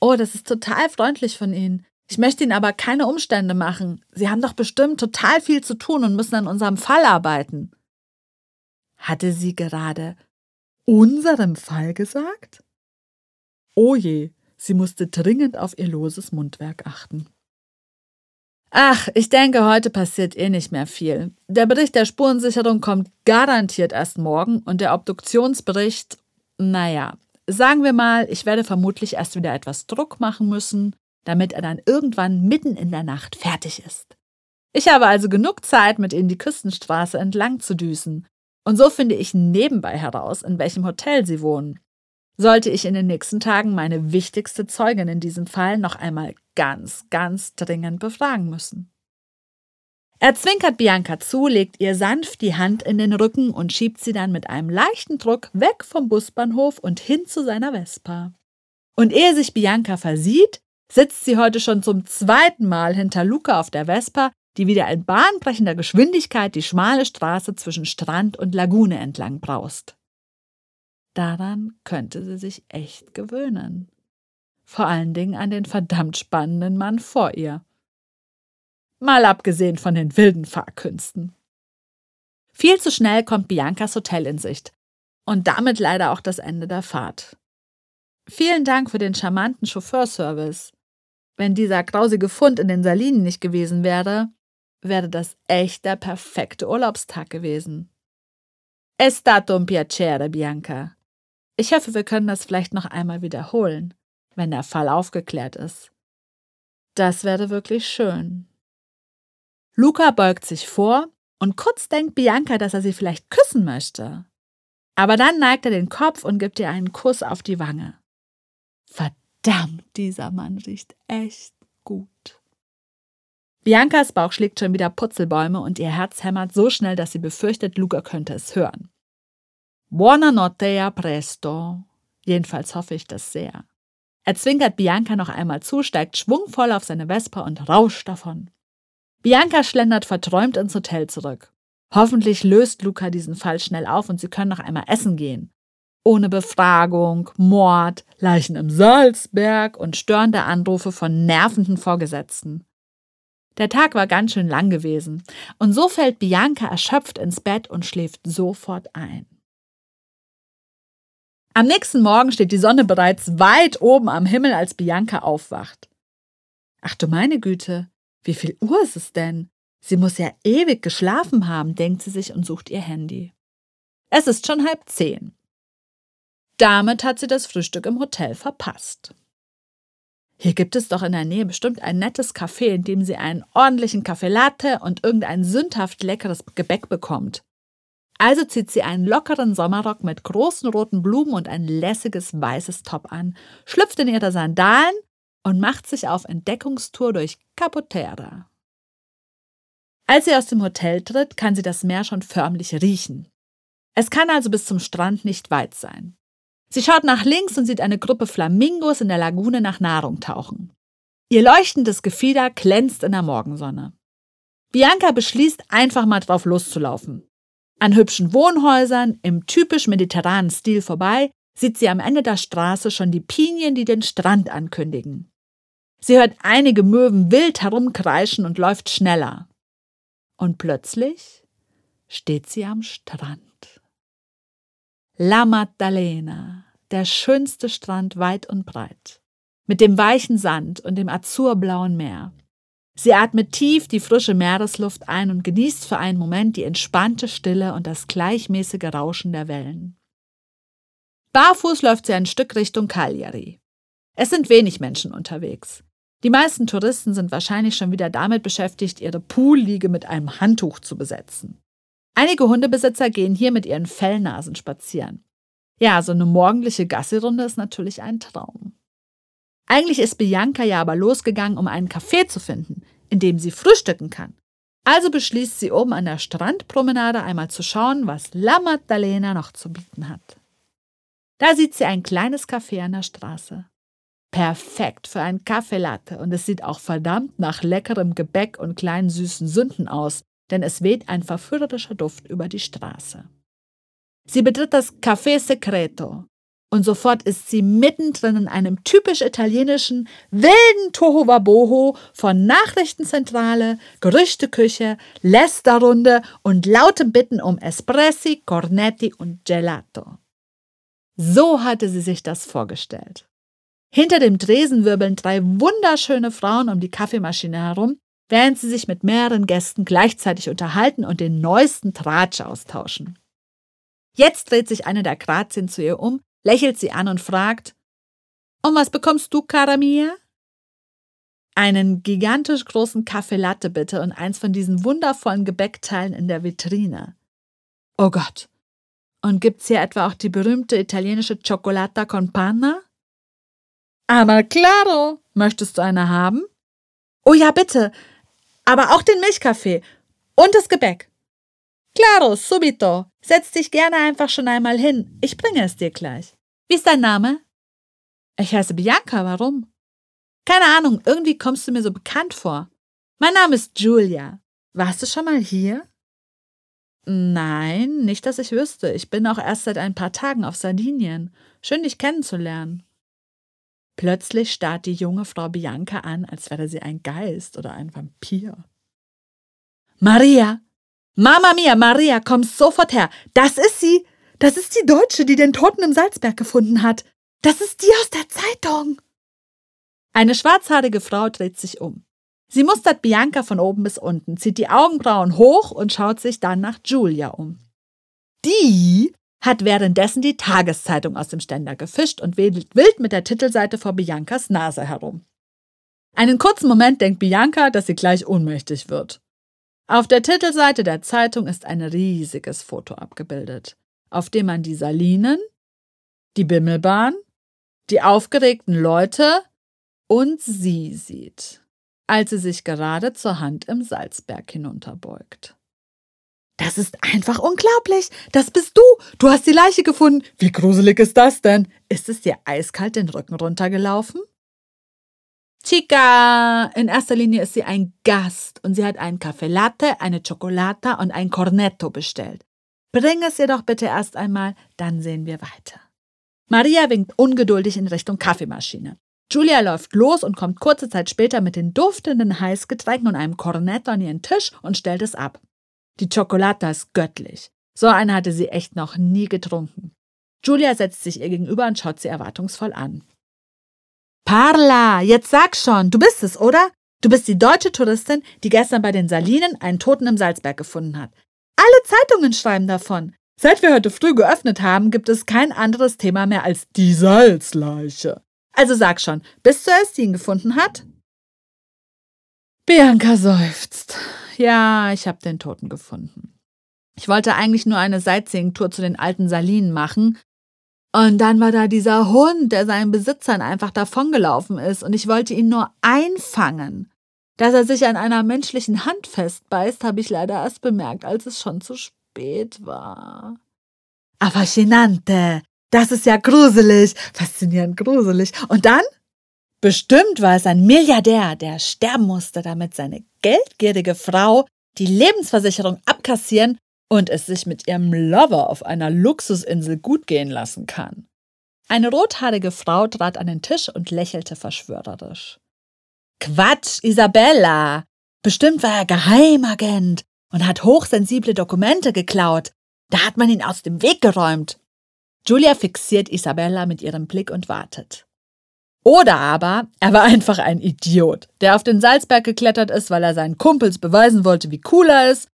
A: Oh, das ist total freundlich von Ihnen. Ich möchte Ihnen aber keine Umstände machen. Sie haben doch bestimmt total viel zu tun und müssen an unserem Fall arbeiten. Hatte sie gerade unserem Fall gesagt? Oh je, Sie musste dringend auf ihr loses Mundwerk achten. Ach, ich denke, heute passiert eh nicht mehr viel. Der Bericht der Spurensicherung kommt garantiert erst morgen und der Obduktionsbericht, naja, sagen wir mal, ich werde vermutlich erst wieder etwas Druck machen müssen, damit er dann irgendwann mitten in der Nacht fertig ist. Ich habe also genug Zeit, mit Ihnen die Küstenstraße entlang zu düsen. Und so finde ich nebenbei heraus, in welchem Hotel Sie wohnen sollte ich in den nächsten Tagen meine wichtigste Zeugin in diesem Fall noch einmal ganz, ganz dringend befragen müssen. Er zwinkert Bianca zu, legt ihr sanft die Hand in den Rücken und schiebt sie dann mit einem leichten Druck weg vom Busbahnhof und hin zu seiner Vespa. Und ehe sich Bianca versieht, sitzt sie heute schon zum zweiten Mal hinter Luca auf der Vespa, die wieder in bahnbrechender Geschwindigkeit die schmale Straße zwischen Strand und Lagune entlang braust. Daran könnte sie sich echt gewöhnen. Vor allen Dingen an den verdammt spannenden Mann vor ihr. Mal abgesehen von den wilden Fahrkünsten. Viel zu schnell kommt Biancas Hotel in Sicht. Und damit leider auch das Ende der Fahrt. Vielen Dank für den charmanten Chauffeurservice. Wenn dieser grausige Fund in den Salinen nicht gewesen wäre, wäre das echt der perfekte Urlaubstag gewesen. È stato un piacere, Bianca. Ich hoffe, wir können das vielleicht noch einmal wiederholen, wenn der Fall aufgeklärt ist. Das wäre wirklich schön. Luca beugt sich vor und kurz denkt Bianca, dass er sie vielleicht küssen möchte. Aber dann neigt er den Kopf und gibt ihr einen Kuss auf die Wange. Verdammt, dieser Mann riecht echt gut. Biancas Bauch schlägt schon wieder Putzelbäume und ihr Herz hämmert so schnell, dass sie befürchtet, Luca könnte es hören. Buonanotte e a presto. Jedenfalls hoffe ich das sehr. Er zwinkert Bianca noch einmal zu, steigt schwungvoll auf seine Vespa und rauscht davon. Bianca schlendert verträumt ins Hotel zurück. Hoffentlich löst Luca diesen Fall schnell auf und sie können noch einmal essen gehen. Ohne Befragung, Mord, Leichen im Salzberg und störende Anrufe von nervenden Vorgesetzten. Der Tag war ganz schön lang gewesen, und so fällt Bianca erschöpft ins Bett und schläft sofort ein. Am nächsten Morgen steht die Sonne bereits weit oben am Himmel, als Bianca aufwacht. Ach du meine Güte, wie viel Uhr ist es denn? Sie muss ja ewig geschlafen haben, denkt sie sich und sucht ihr Handy. Es ist schon halb zehn. Damit hat sie das Frühstück im Hotel verpasst. Hier gibt es doch in der Nähe bestimmt ein nettes Café, in dem sie einen ordentlichen Kaffee Latte und irgendein sündhaft leckeres Gebäck bekommt. Also zieht sie einen lockeren Sommerrock mit großen roten Blumen und ein lässiges weißes Top an, schlüpft in ihre Sandalen und macht sich auf Entdeckungstour durch Capoterra. Als sie aus dem Hotel tritt, kann sie das Meer schon förmlich riechen. Es kann also bis zum Strand nicht weit sein. Sie schaut nach links und sieht eine Gruppe Flamingos in der Lagune nach Nahrung tauchen. Ihr leuchtendes Gefieder glänzt in der Morgensonne. Bianca beschließt, einfach mal drauf loszulaufen. An hübschen Wohnhäusern im typisch mediterranen Stil vorbei sieht sie am Ende der Straße schon die Pinien, die den Strand ankündigen. Sie hört einige Möwen wild herumkreischen und läuft schneller. Und plötzlich steht sie am Strand. La Maddalena, der schönste Strand weit und breit, mit dem weichen Sand und dem azurblauen Meer. Sie atmet tief die frische Meeresluft ein und genießt für einen Moment die entspannte Stille und das gleichmäßige Rauschen der Wellen. Barfuß läuft sie ein Stück Richtung Cagliari. Es sind wenig Menschen unterwegs. Die meisten Touristen sind wahrscheinlich schon wieder damit beschäftigt, ihre Poolliege mit einem Handtuch zu besetzen. Einige Hundebesitzer gehen hier mit ihren Fellnasen spazieren. Ja, so eine morgendliche Gassi-Runde ist natürlich ein Traum. Eigentlich ist Bianca ja aber losgegangen, um einen Café zu finden, in dem sie frühstücken kann. Also beschließt sie oben an der Strandpromenade einmal zu schauen, was La Maddalena noch zu bieten hat. Da sieht sie ein kleines Café an der Straße. Perfekt für ein Kaffee Latte und es sieht auch verdammt nach leckerem Gebäck und kleinen süßen Sünden aus, denn es weht ein verführerischer Duft über die Straße. Sie betritt das Café Secreto, und sofort ist sie mittendrin in einem typisch italienischen, wilden Tohuwaboho von Nachrichtenzentrale, Gerüchteküche, Lästerrunde und lautem Bitten um Espressi, Cornetti und Gelato. So hatte sie sich das vorgestellt. Hinter dem Tresen wirbeln drei wunderschöne Frauen um die Kaffeemaschine herum, während sie sich mit mehreren Gästen gleichzeitig unterhalten und den neuesten Tratsch austauschen. Jetzt dreht sich eine der Grazien zu ihr um lächelt sie an und fragt, Und was bekommst du, cara mia? Einen gigantisch großen Kaffee Latte bitte und eins von diesen wundervollen Gebäckteilen in der Vitrine. Oh Gott. Und gibt's hier etwa auch die berühmte italienische Cioccolata con Panna? Aber claro. Möchtest du eine haben? Oh ja, bitte. Aber auch den Milchkaffee. Und das Gebäck. Claro, subito. Setz dich gerne einfach schon einmal hin. Ich bringe es dir gleich. Wie ist dein Name? Ich heiße Bianca, warum? Keine Ahnung, irgendwie kommst du mir so bekannt vor. Mein Name ist Julia. Warst du schon mal hier? Nein, nicht, dass ich wüsste. Ich bin auch erst seit ein paar Tagen auf Sardinien. Schön, dich kennenzulernen. Plötzlich starrt die junge Frau Bianca an, als wäre sie ein Geist oder ein Vampir. Maria! Mama mia, Maria, komm sofort her! Das ist sie! Das ist die Deutsche, die den Toten im Salzberg gefunden hat. Das ist die aus der Zeitung. Eine schwarzhaarige Frau dreht sich um. Sie mustert Bianca von oben bis unten, zieht die Augenbrauen hoch und schaut sich dann nach Julia um. Die hat währenddessen die Tageszeitung aus dem Ständer gefischt und wedelt wild mit der Titelseite vor Biancas Nase herum. Einen kurzen Moment denkt Bianca, dass sie gleich ohnmächtig wird. Auf der Titelseite der Zeitung ist ein riesiges Foto abgebildet auf dem man die Salinen, die Bimmelbahn, die aufgeregten Leute und sie sieht, als sie sich gerade zur Hand im Salzberg hinunterbeugt. Das ist einfach unglaublich. Das bist du. Du hast die Leiche gefunden. Wie gruselig ist das denn? Ist es dir eiskalt den Rücken runtergelaufen? Chica! In erster Linie ist sie ein Gast und sie hat einen Kaffee Latte, eine Chocolata und ein Cornetto bestellt. Bring es ihr doch bitte erst einmal, dann sehen wir weiter. Maria winkt ungeduldig in Richtung Kaffeemaschine. Julia läuft los und kommt kurze Zeit später mit den duftenden Heißgetränken und einem Kornetto an ihren Tisch und stellt es ab. Die Chocolata ist göttlich. So eine hatte sie echt noch nie getrunken. Julia setzt sich ihr gegenüber und schaut sie erwartungsvoll an. Parla, jetzt sag schon, du bist es, oder? Du bist die deutsche Touristin, die gestern bei den Salinen einen Toten im Salzberg gefunden hat. Alle Zeitungen schreiben davon. Seit wir heute früh geöffnet haben, gibt es kein anderes Thema mehr als die Salzleiche. Also sag schon, bist du es, die ihn gefunden hat? Bianca seufzt. Ja, ich habe den Toten gefunden. Ich wollte eigentlich nur eine Sightseeing-Tour zu den alten Salinen machen. Und dann war da dieser Hund, der seinen Besitzern einfach davongelaufen ist, und ich wollte ihn nur einfangen. Dass er sich an einer menschlichen Hand festbeißt, habe ich leider erst bemerkt, als es schon zu spät war. Affascinante. Das ist ja gruselig. Faszinierend gruselig. Und dann? Bestimmt war es ein Milliardär, der sterben musste, damit seine geldgierige Frau die Lebensversicherung abkassieren und es sich mit ihrem Lover auf einer Luxusinsel gut gehen lassen kann. Eine rothaarige Frau trat an den Tisch und lächelte verschwörerisch. Quatsch, Isabella! Bestimmt war er Geheimagent und hat hochsensible Dokumente geklaut. Da hat man ihn aus dem Weg geräumt. Julia fixiert Isabella mit ihrem Blick und wartet. Oder aber er war einfach ein Idiot, der auf den Salzberg geklettert ist, weil er seinen Kumpels beweisen wollte, wie cool er ist,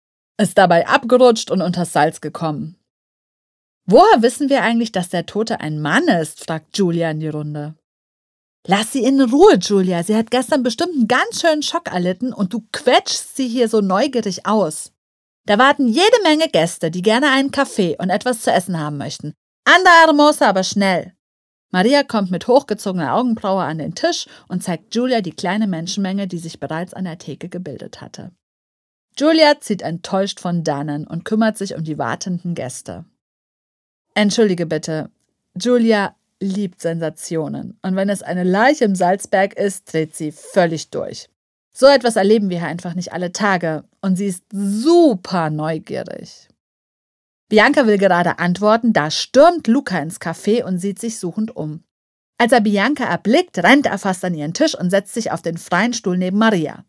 A: ist dabei abgerutscht und unters Salz gekommen. Woher wissen wir eigentlich, dass der Tote ein Mann ist? fragt Julia in die Runde. Lass sie in Ruhe, Julia. Sie hat gestern bestimmt einen ganz schönen Schock erlitten und du quetschst sie hier so neugierig aus. Da warten jede Menge Gäste, die gerne einen Kaffee und etwas zu essen haben möchten. Anda hermosa, aber schnell. Maria kommt mit hochgezogener Augenbraue an den Tisch und zeigt Julia die kleine Menschenmenge, die sich bereits an der Theke gebildet hatte. Julia zieht enttäuscht von dannen und kümmert sich um die wartenden Gäste. Entschuldige bitte, Julia liebt Sensationen und wenn es eine Leiche im Salzberg ist, dreht sie völlig durch. So etwas erleben wir hier einfach nicht alle Tage und sie ist super neugierig. Bianca will gerade antworten, da stürmt Luca ins Café und sieht sich suchend um. Als er Bianca erblickt, rennt er fast an ihren Tisch und setzt sich auf den freien Stuhl neben Maria.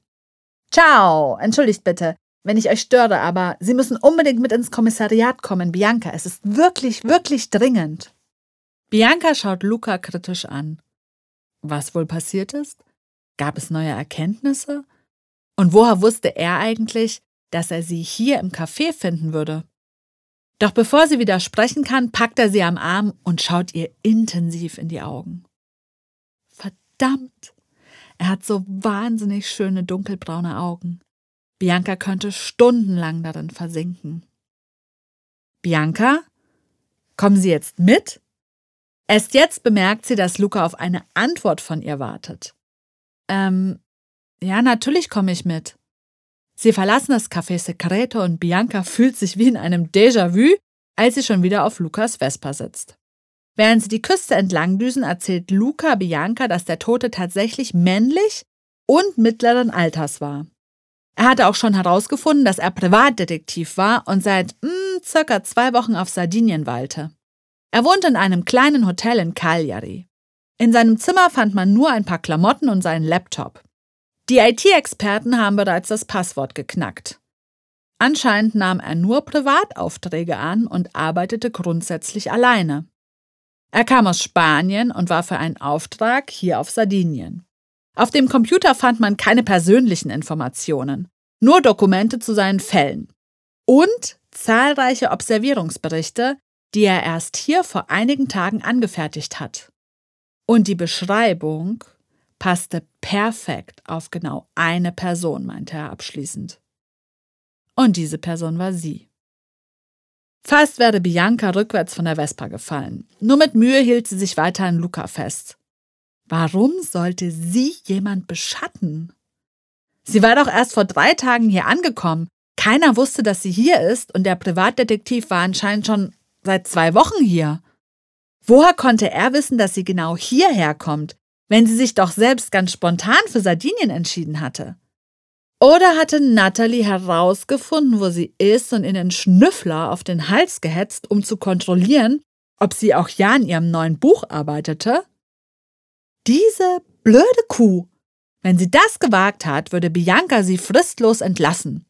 A: Ciao, entschuldigt bitte, wenn ich euch störe, aber Sie müssen unbedingt mit ins Kommissariat kommen, Bianca. Es ist wirklich, wirklich dringend. Bianca schaut Luca kritisch an. Was wohl passiert ist? Gab es neue Erkenntnisse? Und woher wusste er eigentlich, dass er sie hier im Café finden würde? Doch bevor sie widersprechen kann, packt er sie am Arm und schaut ihr intensiv in die Augen. Verdammt! Er hat so wahnsinnig schöne dunkelbraune Augen. Bianca könnte stundenlang darin versinken. Bianca? Kommen Sie jetzt mit? Erst jetzt bemerkt sie, dass Luca auf eine Antwort von ihr wartet. Ähm, ja, natürlich komme ich mit. Sie verlassen das Café Secreto und Bianca fühlt sich wie in einem Déjà-vu, als sie schon wieder auf Lukas Vespa sitzt. Während sie die Küste entlang düsen, erzählt Luca Bianca, dass der Tote tatsächlich männlich und mittleren Alters war. Er hatte auch schon herausgefunden, dass er Privatdetektiv war und seit mh, hm, circa zwei Wochen auf Sardinien weilte. Er wohnte in einem kleinen Hotel in Cagliari. In seinem Zimmer fand man nur ein paar Klamotten und seinen Laptop. Die IT-Experten haben bereits das Passwort geknackt. Anscheinend nahm er nur Privataufträge an und arbeitete grundsätzlich alleine. Er kam aus Spanien und war für einen Auftrag hier auf Sardinien. Auf dem Computer fand man keine persönlichen Informationen, nur Dokumente zu seinen Fällen und zahlreiche Observierungsberichte, die er erst hier vor einigen Tagen angefertigt hat. Und die Beschreibung passte perfekt auf genau eine Person, meinte er abschließend. Und diese Person war sie. Fast wäre Bianca rückwärts von der Vespa gefallen. Nur mit Mühe hielt sie sich weiter an Luca fest. Warum sollte sie jemand beschatten? Sie war doch erst vor drei Tagen hier angekommen. Keiner wusste, dass sie hier ist, und der Privatdetektiv war anscheinend schon seit zwei Wochen hier. Woher konnte er wissen, dass sie genau hierher kommt? Wenn sie sich doch selbst ganz spontan für Sardinien entschieden hatte? Oder hatte Natalie herausgefunden, wo sie ist und in den Schnüffler auf den Hals gehetzt, um zu kontrollieren, ob sie auch ja an ihrem neuen Buch arbeitete? Diese blöde Kuh. Wenn sie das gewagt hat, würde Bianca sie fristlos entlassen.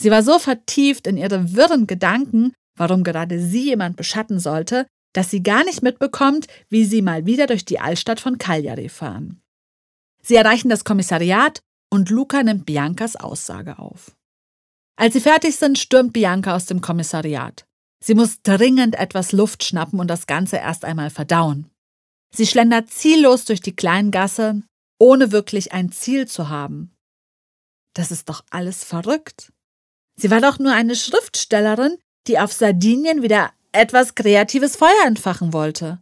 A: Sie war so vertieft in ihre wirren Gedanken, warum gerade sie jemand beschatten sollte, dass sie gar nicht mitbekommt, wie sie mal wieder durch die Altstadt von Cagliari fahren. Sie erreichen das Kommissariat und Luca nimmt Biancas Aussage auf. Als sie fertig sind, stürmt Bianca aus dem Kommissariat. Sie muss dringend etwas Luft schnappen und das Ganze erst einmal verdauen. Sie schlendert ziellos durch die kleinen Gasse, ohne wirklich ein Ziel zu haben. Das ist doch alles verrückt. Sie war doch nur eine Schriftstellerin, die auf Sardinien wieder etwas kreatives Feuer entfachen wollte.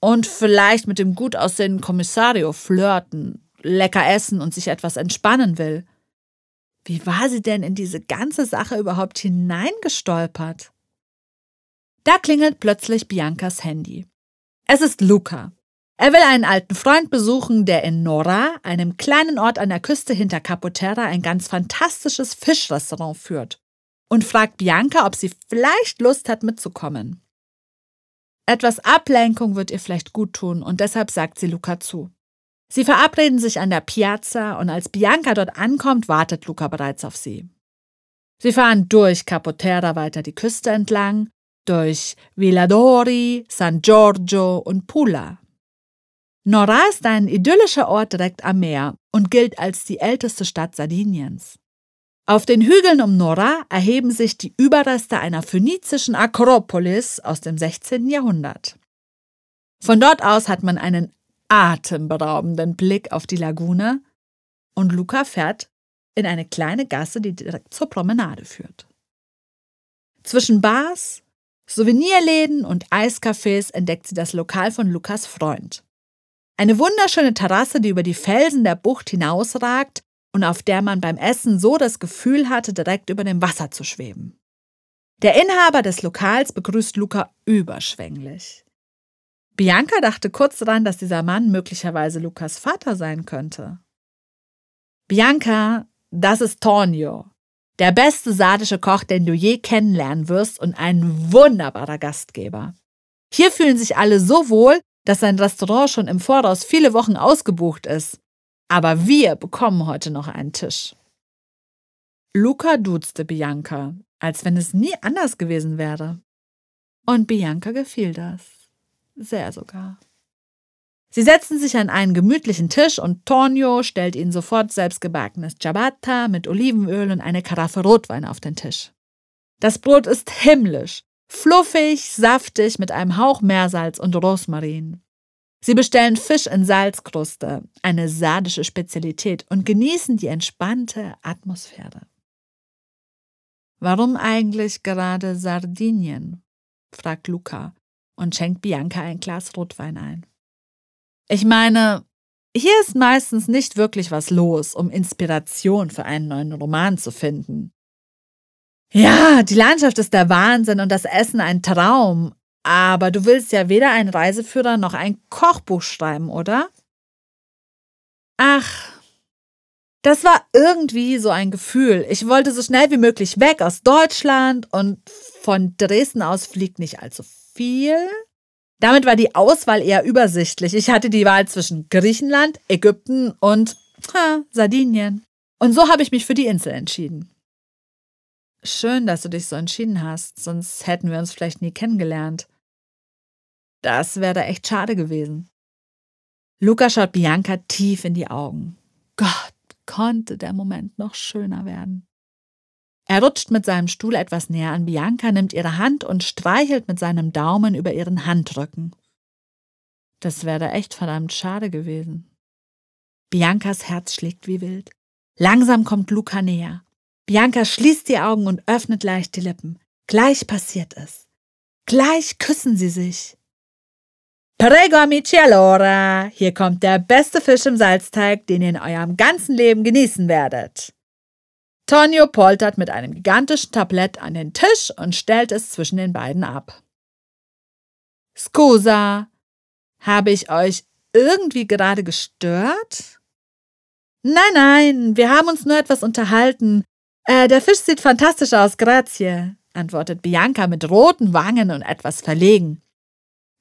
A: Und vielleicht mit dem gut aussehenden Kommissario flirten, lecker essen und sich etwas entspannen will. Wie war sie denn in diese ganze Sache überhaupt hineingestolpert? Da klingelt plötzlich Biancas Handy. Es ist Luca. Er will einen alten Freund besuchen, der in Nora, einem kleinen Ort an der Küste hinter Capoterra, ein ganz fantastisches Fischrestaurant führt und fragt Bianca, ob sie vielleicht Lust hat mitzukommen. Etwas Ablenkung wird ihr vielleicht gut tun und deshalb sagt sie Luca zu. Sie verabreden sich an der Piazza und als Bianca dort ankommt, wartet Luca bereits auf sie. Sie fahren durch Capoterra weiter die Küste entlang, durch Villadori, San Giorgio und Pula. Nora ist ein idyllischer Ort direkt am Meer und gilt als die älteste Stadt Sardiniens. Auf den Hügeln um Nora erheben sich die Überreste einer phönizischen Akropolis aus dem 16. Jahrhundert. Von dort aus hat man einen atemberaubenden Blick auf die Lagune und Luca fährt in eine kleine Gasse, die direkt zur Promenade führt. Zwischen Bars, Souvenirläden und Eiscafés entdeckt sie das Lokal von Lukas Freund. Eine wunderschöne Terrasse, die über die Felsen der Bucht hinausragt und auf der man beim Essen so das Gefühl hatte, direkt über dem Wasser zu schweben. Der Inhaber des Lokals begrüßt Luca überschwänglich. Bianca dachte kurz daran, dass dieser Mann möglicherweise Lukas Vater sein könnte. Bianca, das ist Tonio, der beste sardische Koch, den du je kennenlernen wirst und ein wunderbarer Gastgeber. Hier fühlen sich alle so wohl, dass sein Restaurant schon im Voraus viele Wochen ausgebucht ist. Aber wir bekommen heute noch einen Tisch. Luca duzte Bianca, als wenn es nie anders gewesen wäre. Und Bianca gefiel das. Sehr sogar. Sie setzen sich an einen gemütlichen Tisch und Tonio stellt ihnen sofort selbstgebackenes Ciabatta mit Olivenöl und eine Karaffe Rotwein auf den Tisch. Das Brot ist himmlisch, Fluffig, saftig mit einem Hauch Meersalz und Rosmarin. Sie bestellen Fisch in Salzkruste, eine sardische Spezialität, und genießen die entspannte Atmosphäre. Warum eigentlich gerade Sardinien? fragt Luca und schenkt Bianca ein Glas Rotwein ein. Ich meine, hier ist meistens nicht wirklich was los, um Inspiration für einen neuen Roman zu finden. Ja, die Landschaft ist der Wahnsinn und das Essen ein Traum. Aber du willst ja weder einen Reiseführer noch ein Kochbuch schreiben, oder? Ach, das war irgendwie so ein Gefühl. Ich wollte so schnell wie möglich weg aus Deutschland und von Dresden aus fliegt nicht allzu viel. Damit war die Auswahl eher übersichtlich. Ich hatte die Wahl zwischen Griechenland, Ägypten und ha, Sardinien. Und so habe ich mich für die Insel entschieden. Schön, dass du dich so entschieden hast, sonst hätten wir uns vielleicht nie kennengelernt. Das wäre echt schade gewesen. Luca schaut Bianca tief in die Augen. Gott, konnte der Moment noch schöner werden. Er rutscht mit seinem Stuhl etwas näher an Bianca, nimmt ihre Hand und streichelt mit seinem Daumen über ihren Handrücken. Das wäre echt verdammt schade gewesen. Biancas Herz schlägt wie wild. Langsam kommt Luca näher. Bianca schließt die Augen und öffnet leicht die Lippen. Gleich passiert es. Gleich küssen sie sich. Prego amici allora, hier kommt der beste Fisch im Salzteig, den ihr in eurem ganzen Leben genießen werdet. Tonio poltert mit einem gigantischen Tablett an den Tisch und stellt es zwischen den beiden ab. Scusa, habe ich euch irgendwie gerade gestört? Nein, nein, wir haben uns nur etwas unterhalten. Äh, der Fisch sieht fantastisch aus, grazie, antwortet Bianca mit roten Wangen und etwas verlegen.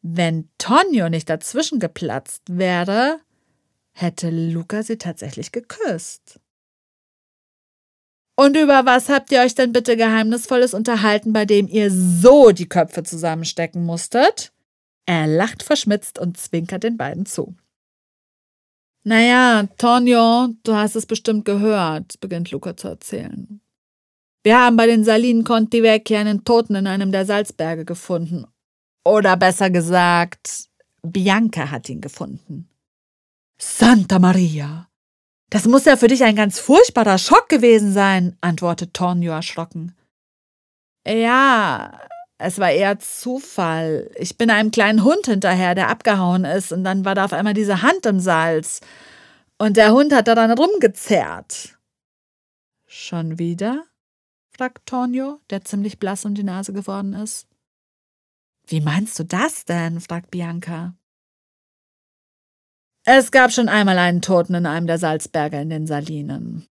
A: Wenn Tonio nicht dazwischen geplatzt wäre, hätte Luca sie tatsächlich geküsst. Und über was habt ihr euch denn bitte Geheimnisvolles unterhalten, bei dem ihr so die Köpfe zusammenstecken musstet? Er lacht verschmitzt und zwinkert den beiden zu. Naja, Tonio, du hast es bestimmt gehört, beginnt Luca zu erzählen. Wir haben bei den Salinen Conti Vecchi einen Toten in einem der Salzberge gefunden. Oder besser gesagt, Bianca hat ihn gefunden. Santa Maria! Das muss ja für dich ein ganz furchtbarer Schock gewesen sein, antwortet Tornio erschrocken. Ja, es war eher Zufall. Ich bin einem kleinen Hund hinterher, der abgehauen ist, und dann war da auf einmal diese Hand im Salz. Und der Hund hat da dann rumgezerrt. Schon wieder? fragt Tornio, der ziemlich blass um die Nase geworden ist. Wie meinst du das denn? fragt Bianca. Es gab schon einmal einen Toten in einem der Salzberge in den Salinen.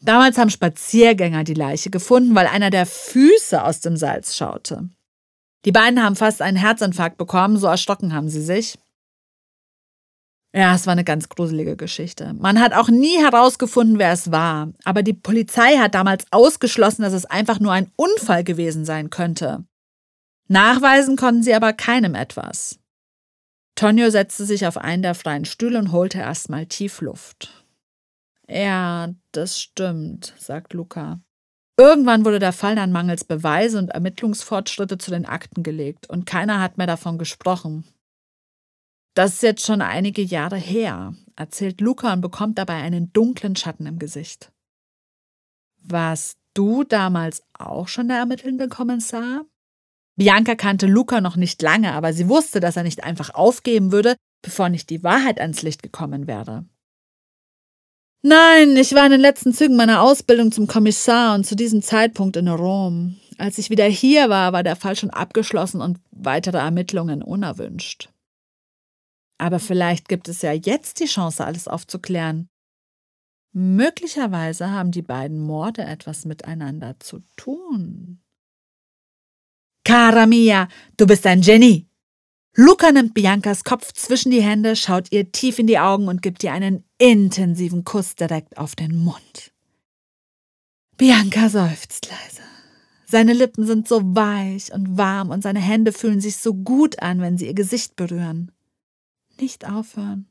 A: Damals haben Spaziergänger die Leiche gefunden, weil einer der Füße aus dem Salz schaute. Die beiden haben fast einen Herzinfarkt bekommen, so erschrocken haben sie sich. Ja, es war eine ganz gruselige Geschichte. Man hat auch nie herausgefunden, wer es war, aber die Polizei hat damals ausgeschlossen, dass es einfach nur ein Unfall gewesen sein könnte. Nachweisen konnten sie aber keinem etwas. Tonio setzte sich auf einen der freien Stühle und holte erstmal tief Luft. Ja, das stimmt, sagt Luca. Irgendwann wurde der Fall dann mangels Beweise und Ermittlungsfortschritte zu den Akten gelegt und keiner hat mehr davon gesprochen. Das ist jetzt schon einige Jahre her, erzählt Luca und bekommt dabei einen dunklen Schatten im Gesicht. Warst du damals auch schon der ermittelnde Kommissar? Bianca kannte Luca noch nicht lange, aber sie wusste, dass er nicht einfach aufgeben würde, bevor nicht die Wahrheit ans Licht gekommen wäre. Nein, ich war in den letzten Zügen meiner Ausbildung zum Kommissar und zu diesem Zeitpunkt in Rom. Als ich wieder hier war, war der Fall schon abgeschlossen und weitere Ermittlungen unerwünscht. Aber vielleicht gibt es ja jetzt die Chance, alles aufzuklären. Möglicherweise haben die beiden Morde etwas miteinander zu tun. Cara mia, du bist ein Genie! Luca nimmt Biancas Kopf zwischen die Hände, schaut ihr tief in die Augen und gibt ihr einen intensiven Kuss direkt auf den Mund. Bianca seufzt leise. Seine Lippen sind so weich und warm und seine Hände fühlen sich so gut an, wenn sie ihr Gesicht berühren. Nicht aufhören.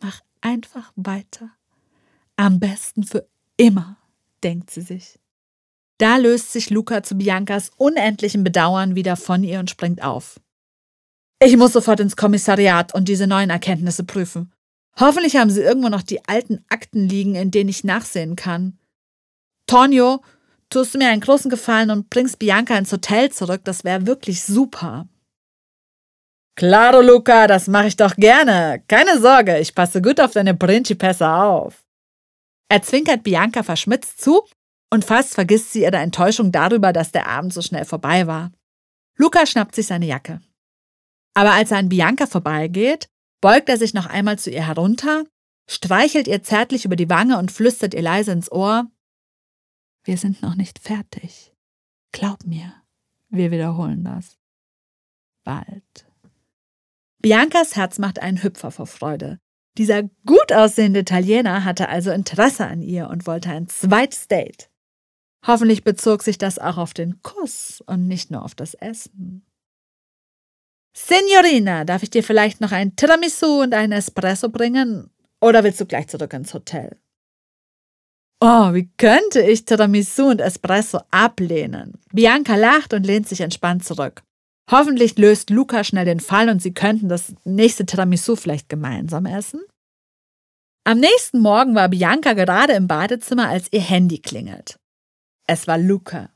A: Mach einfach weiter. Am besten für immer, denkt sie sich. Da löst sich Luca zu Biancas unendlichem Bedauern wieder von ihr und springt auf. Ich muss sofort ins Kommissariat und diese neuen Erkenntnisse prüfen. Hoffentlich haben sie irgendwo noch die alten Akten liegen, in denen ich nachsehen kann. Tonio, tust du mir einen großen Gefallen und bringst Bianca ins Hotel zurück, das wäre wirklich super. Claro, Luca, das mache ich doch gerne. Keine Sorge, ich passe gut auf deine Principessa auf. Er zwinkert Bianca verschmitzt zu und fast vergisst sie ihre Enttäuschung darüber, dass der Abend so schnell vorbei war. Luca schnappt sich seine Jacke. Aber als er an Bianca vorbeigeht, beugt er sich noch einmal zu ihr herunter, streichelt ihr zärtlich über die Wange und flüstert ihr leise ins Ohr Wir sind noch nicht fertig. Glaub mir, wir wiederholen das. Bald. Biancas Herz macht einen Hüpfer vor Freude. Dieser gut aussehende Italiener hatte also Interesse an ihr und wollte ein zweites Date. Hoffentlich bezog sich das auch auf den Kuss und nicht nur auf das Essen. Signorina, darf ich dir vielleicht noch ein Tiramisu und einen Espresso bringen? Oder willst du gleich zurück ins Hotel? Oh, wie könnte ich Tiramisu und Espresso ablehnen? Bianca lacht und lehnt sich entspannt zurück. Hoffentlich löst Luca schnell den Fall und sie könnten das nächste Tiramisu vielleicht gemeinsam essen. Am nächsten Morgen war Bianca gerade im Badezimmer, als ihr Handy klingelt. Es war Luca.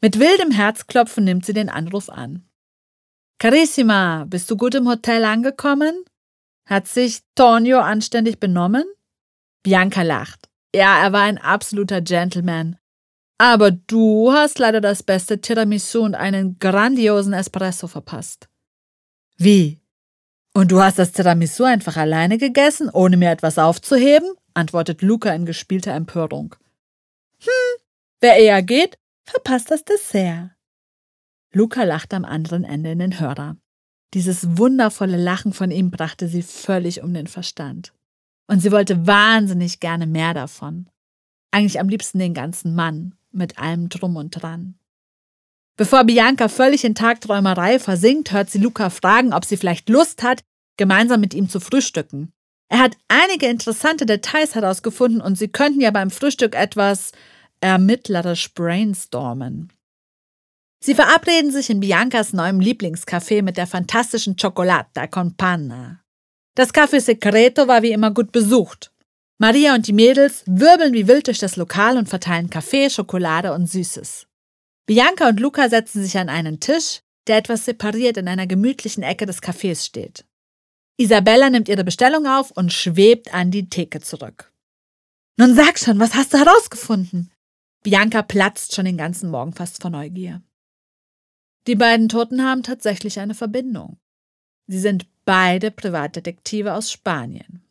A: Mit wildem Herzklopfen nimmt sie den Anruf an. Carissima, bist du gut im Hotel angekommen? Hat sich Tonio anständig benommen? Bianca lacht. Ja, er war ein absoluter Gentleman. Aber du hast leider das beste Tiramisu und einen grandiosen Espresso verpasst. Wie? Und du hast das Tiramisu einfach alleine gegessen, ohne mir etwas aufzuheben? antwortet Luca in gespielter Empörung. Hm, wer eher geht, verpasst das Dessert. Luca lachte am anderen Ende in den Hörer. Dieses wundervolle Lachen von ihm brachte sie völlig um den Verstand. Und sie wollte wahnsinnig gerne mehr davon. Eigentlich am liebsten den ganzen Mann, mit allem drum und dran. Bevor Bianca völlig in Tagträumerei versinkt, hört sie Luca fragen, ob sie vielleicht Lust hat, gemeinsam mit ihm zu frühstücken. Er hat einige interessante Details herausgefunden und sie könnten ja beim Frühstück etwas ermittlerisch brainstormen. Sie verabreden sich in Biancas neuem Lieblingscafé mit der fantastischen Cioccolata con Panna. Das Café Secreto war wie immer gut besucht. Maria und die Mädels wirbeln wie wild durch das Lokal und verteilen Kaffee, Schokolade und Süßes. Bianca und Luca setzen sich an einen Tisch, der etwas separiert in einer gemütlichen Ecke des Cafés steht. Isabella nimmt ihre Bestellung auf und schwebt an die Theke zurück. Nun sag schon, was hast du herausgefunden? Bianca platzt schon den ganzen Morgen fast vor Neugier. Die beiden Toten haben tatsächlich eine Verbindung. Sie sind beide Privatdetektive aus Spanien.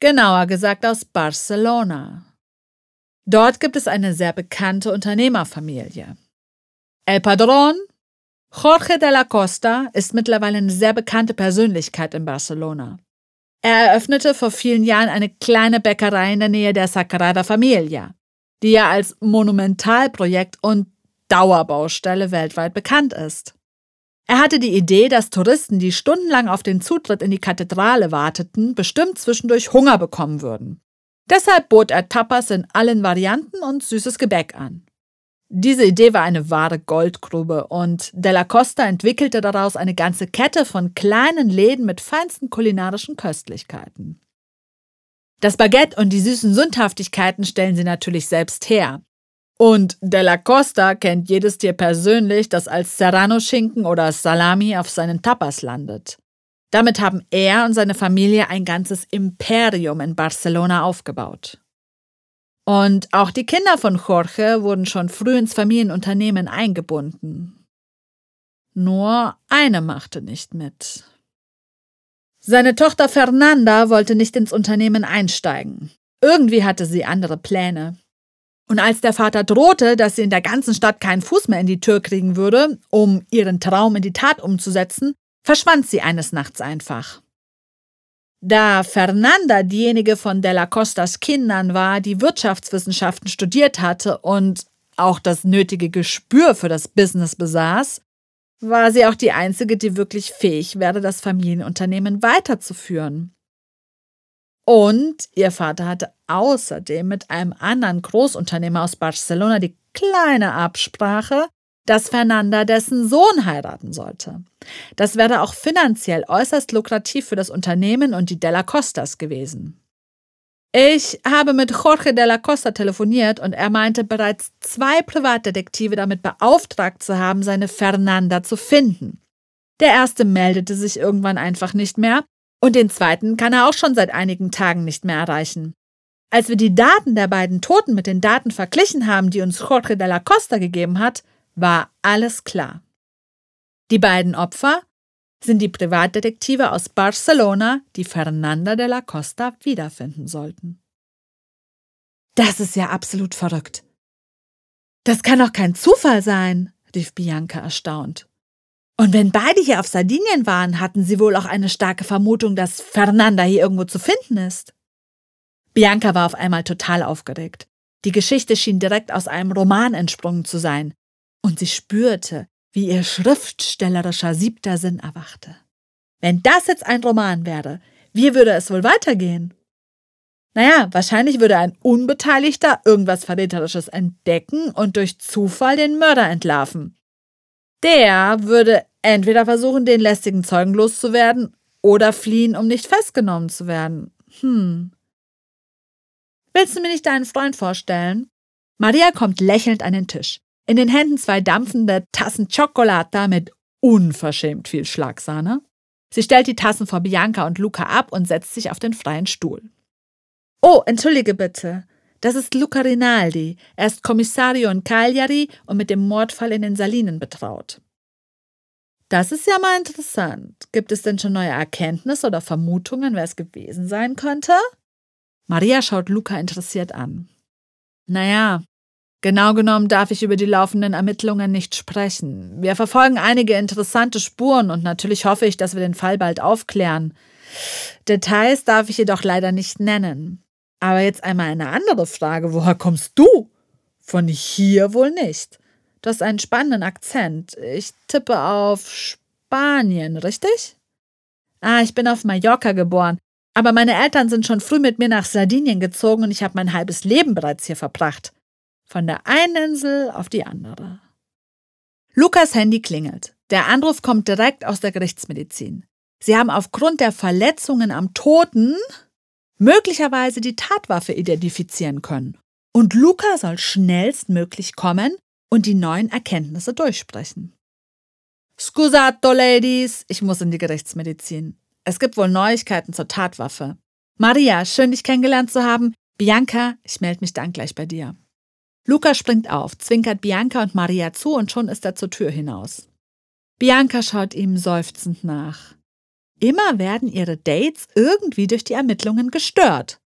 A: Genauer gesagt aus Barcelona. Dort gibt es eine sehr bekannte Unternehmerfamilie. El Padrón, Jorge de la Costa, ist mittlerweile eine sehr bekannte Persönlichkeit in Barcelona. Er eröffnete vor vielen Jahren eine kleine Bäckerei in der Nähe der Sagrada Familia, die ja als Monumentalprojekt und Dauerbaustelle weltweit bekannt ist. Er hatte die Idee, dass Touristen, die stundenlang auf den Zutritt in die Kathedrale warteten, bestimmt zwischendurch Hunger bekommen würden. Deshalb bot er Tapas in allen Varianten und süßes Gebäck an. Diese Idee war eine wahre Goldgrube und Della Costa entwickelte daraus eine ganze Kette von kleinen Läden mit feinsten kulinarischen Köstlichkeiten. Das Baguette und die süßen Sündhaftigkeiten stellen sie natürlich selbst her. Und Della Costa kennt jedes Tier persönlich, das als Serrano-Schinken oder Salami auf seinen Tapas landet. Damit haben er und seine Familie ein ganzes Imperium in Barcelona aufgebaut. Und auch die Kinder von Jorge wurden schon früh ins Familienunternehmen eingebunden. Nur eine machte nicht mit. Seine Tochter Fernanda wollte nicht ins Unternehmen einsteigen. Irgendwie hatte sie andere Pläne. Und als der Vater drohte, dass sie in der ganzen Stadt keinen Fuß mehr in die Tür kriegen würde, um ihren Traum in die Tat umzusetzen, verschwand sie eines Nachts einfach. Da Fernanda diejenige von Della Costas Kindern war, die Wirtschaftswissenschaften studiert hatte und auch das nötige Gespür für das Business besaß, war sie auch die einzige, die wirklich fähig wäre, das Familienunternehmen weiterzuführen. Und ihr Vater hatte außerdem mit einem anderen Großunternehmer aus Barcelona die kleine Absprache, dass Fernanda dessen Sohn heiraten sollte. Das wäre auch finanziell äußerst lukrativ für das Unternehmen und die Della Costas gewesen. Ich habe mit Jorge Della Costa telefoniert und er meinte bereits zwei Privatdetektive damit beauftragt zu haben, seine Fernanda zu finden. Der erste meldete sich irgendwann einfach nicht mehr und den zweiten kann er auch schon seit einigen Tagen nicht mehr erreichen. Als wir die Daten der beiden Toten mit den Daten verglichen haben, die uns Jorge de la Costa gegeben hat, war alles klar. Die beiden Opfer sind die Privatdetektive aus Barcelona, die Fernanda de la Costa wiederfinden sollten. Das ist ja absolut verrückt. Das kann doch kein Zufall sein, rief Bianca erstaunt. Und wenn beide hier auf Sardinien waren, hatten sie wohl auch eine starke Vermutung, dass Fernanda hier irgendwo zu finden ist. Bianca war auf einmal total aufgeregt. Die Geschichte schien direkt aus einem Roman entsprungen zu sein. Und sie spürte, wie ihr schriftstellerischer siebter Sinn erwachte. Wenn das jetzt ein Roman wäre, wie würde es wohl weitergehen? Naja, wahrscheinlich würde ein Unbeteiligter irgendwas Verräterisches entdecken und durch Zufall den Mörder entlarven. Der würde entweder versuchen, den lästigen Zeugen loszuwerden oder fliehen, um nicht festgenommen zu werden. Hm. Willst du mir nicht deinen Freund vorstellen? Maria kommt lächelnd an den Tisch. In den Händen zwei dampfende Tassen Chocolata mit unverschämt viel Schlagsahne. Sie stellt die Tassen vor Bianca und Luca ab und setzt sich auf den freien Stuhl. Oh, entschuldige bitte. Das ist Luca Rinaldi. Er ist Kommissario in Cagliari und mit dem Mordfall in den Salinen betraut. Das ist ja mal interessant. Gibt es denn schon neue Erkenntnisse oder Vermutungen, wer es gewesen sein könnte? Maria schaut Luca interessiert an. Naja, Genau genommen darf ich über die laufenden Ermittlungen nicht sprechen. Wir verfolgen einige interessante Spuren und natürlich hoffe ich, dass wir den Fall bald aufklären. Details darf ich jedoch leider nicht nennen. Aber jetzt einmal eine andere Frage. Woher kommst du? Von hier wohl nicht. Du hast einen spannenden Akzent. Ich tippe auf Spanien, richtig? Ah, ich bin auf Mallorca geboren. Aber meine Eltern sind schon früh mit mir nach Sardinien gezogen und ich habe mein halbes Leben bereits hier verbracht. Von der einen Insel auf die andere. Lukas Handy klingelt. Der Anruf kommt direkt aus der Gerichtsmedizin. Sie haben aufgrund der Verletzungen am Toten möglicherweise die Tatwaffe identifizieren können. Und Luca soll schnellstmöglich kommen und die neuen Erkenntnisse durchsprechen. Scusato, Ladies, ich muss in die Gerichtsmedizin. Es gibt wohl Neuigkeiten zur Tatwaffe. Maria, schön dich kennengelernt zu haben. Bianca, ich melde mich dann gleich bei dir. Luca springt auf, zwinkert Bianca und Maria zu und schon ist er zur Tür hinaus. Bianca schaut ihm seufzend nach. Immer werden ihre Dates irgendwie durch die Ermittlungen gestört.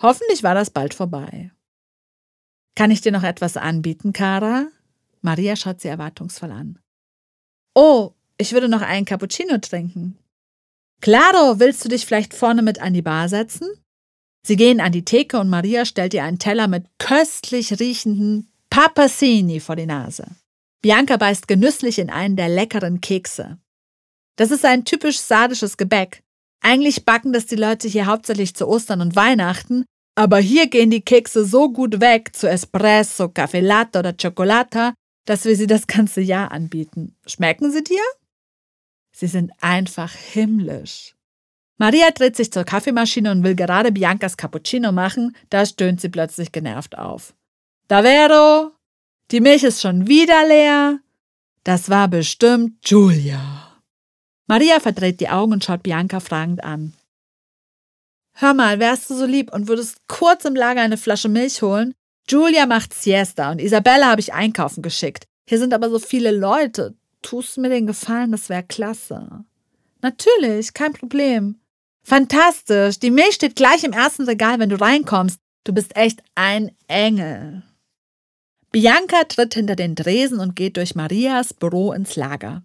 A: Hoffentlich war das bald vorbei. Kann ich dir noch etwas anbieten, Cara? Maria schaut sie erwartungsvoll an. Oh, ich würde noch einen Cappuccino trinken. Claro, willst du dich vielleicht vorne mit an die Bar setzen? Sie gehen an die Theke und Maria stellt ihr einen Teller mit köstlich riechenden Papassini vor die Nase. Bianca beißt genüsslich in einen der leckeren Kekse. Das ist ein typisch sardisches Gebäck. Eigentlich backen das die Leute hier hauptsächlich zu Ostern und Weihnachten, aber hier gehen die Kekse so gut weg zu Espresso, Kaffee Latte oder Chocolata, dass wir sie das ganze Jahr anbieten. Schmecken sie dir? Sie sind einfach himmlisch. Maria dreht sich zur Kaffeemaschine und will gerade Biancas Cappuccino machen, da stöhnt sie plötzlich genervt auf. Davvero? Die Milch ist schon wieder leer? Das war bestimmt Julia. Maria verdreht die Augen und schaut Bianca fragend an. Hör mal, wärst du so lieb und würdest kurz im Lager eine Flasche Milch holen? Julia macht Siesta und Isabella habe ich einkaufen geschickt. Hier sind aber so viele Leute. Tust mir den Gefallen, das wäre klasse. Natürlich, kein Problem. Fantastisch. Die Milch steht gleich im ersten Regal, wenn du reinkommst. Du bist echt ein Engel. Bianca tritt hinter den Dresen und geht durch Marias Büro ins Lager.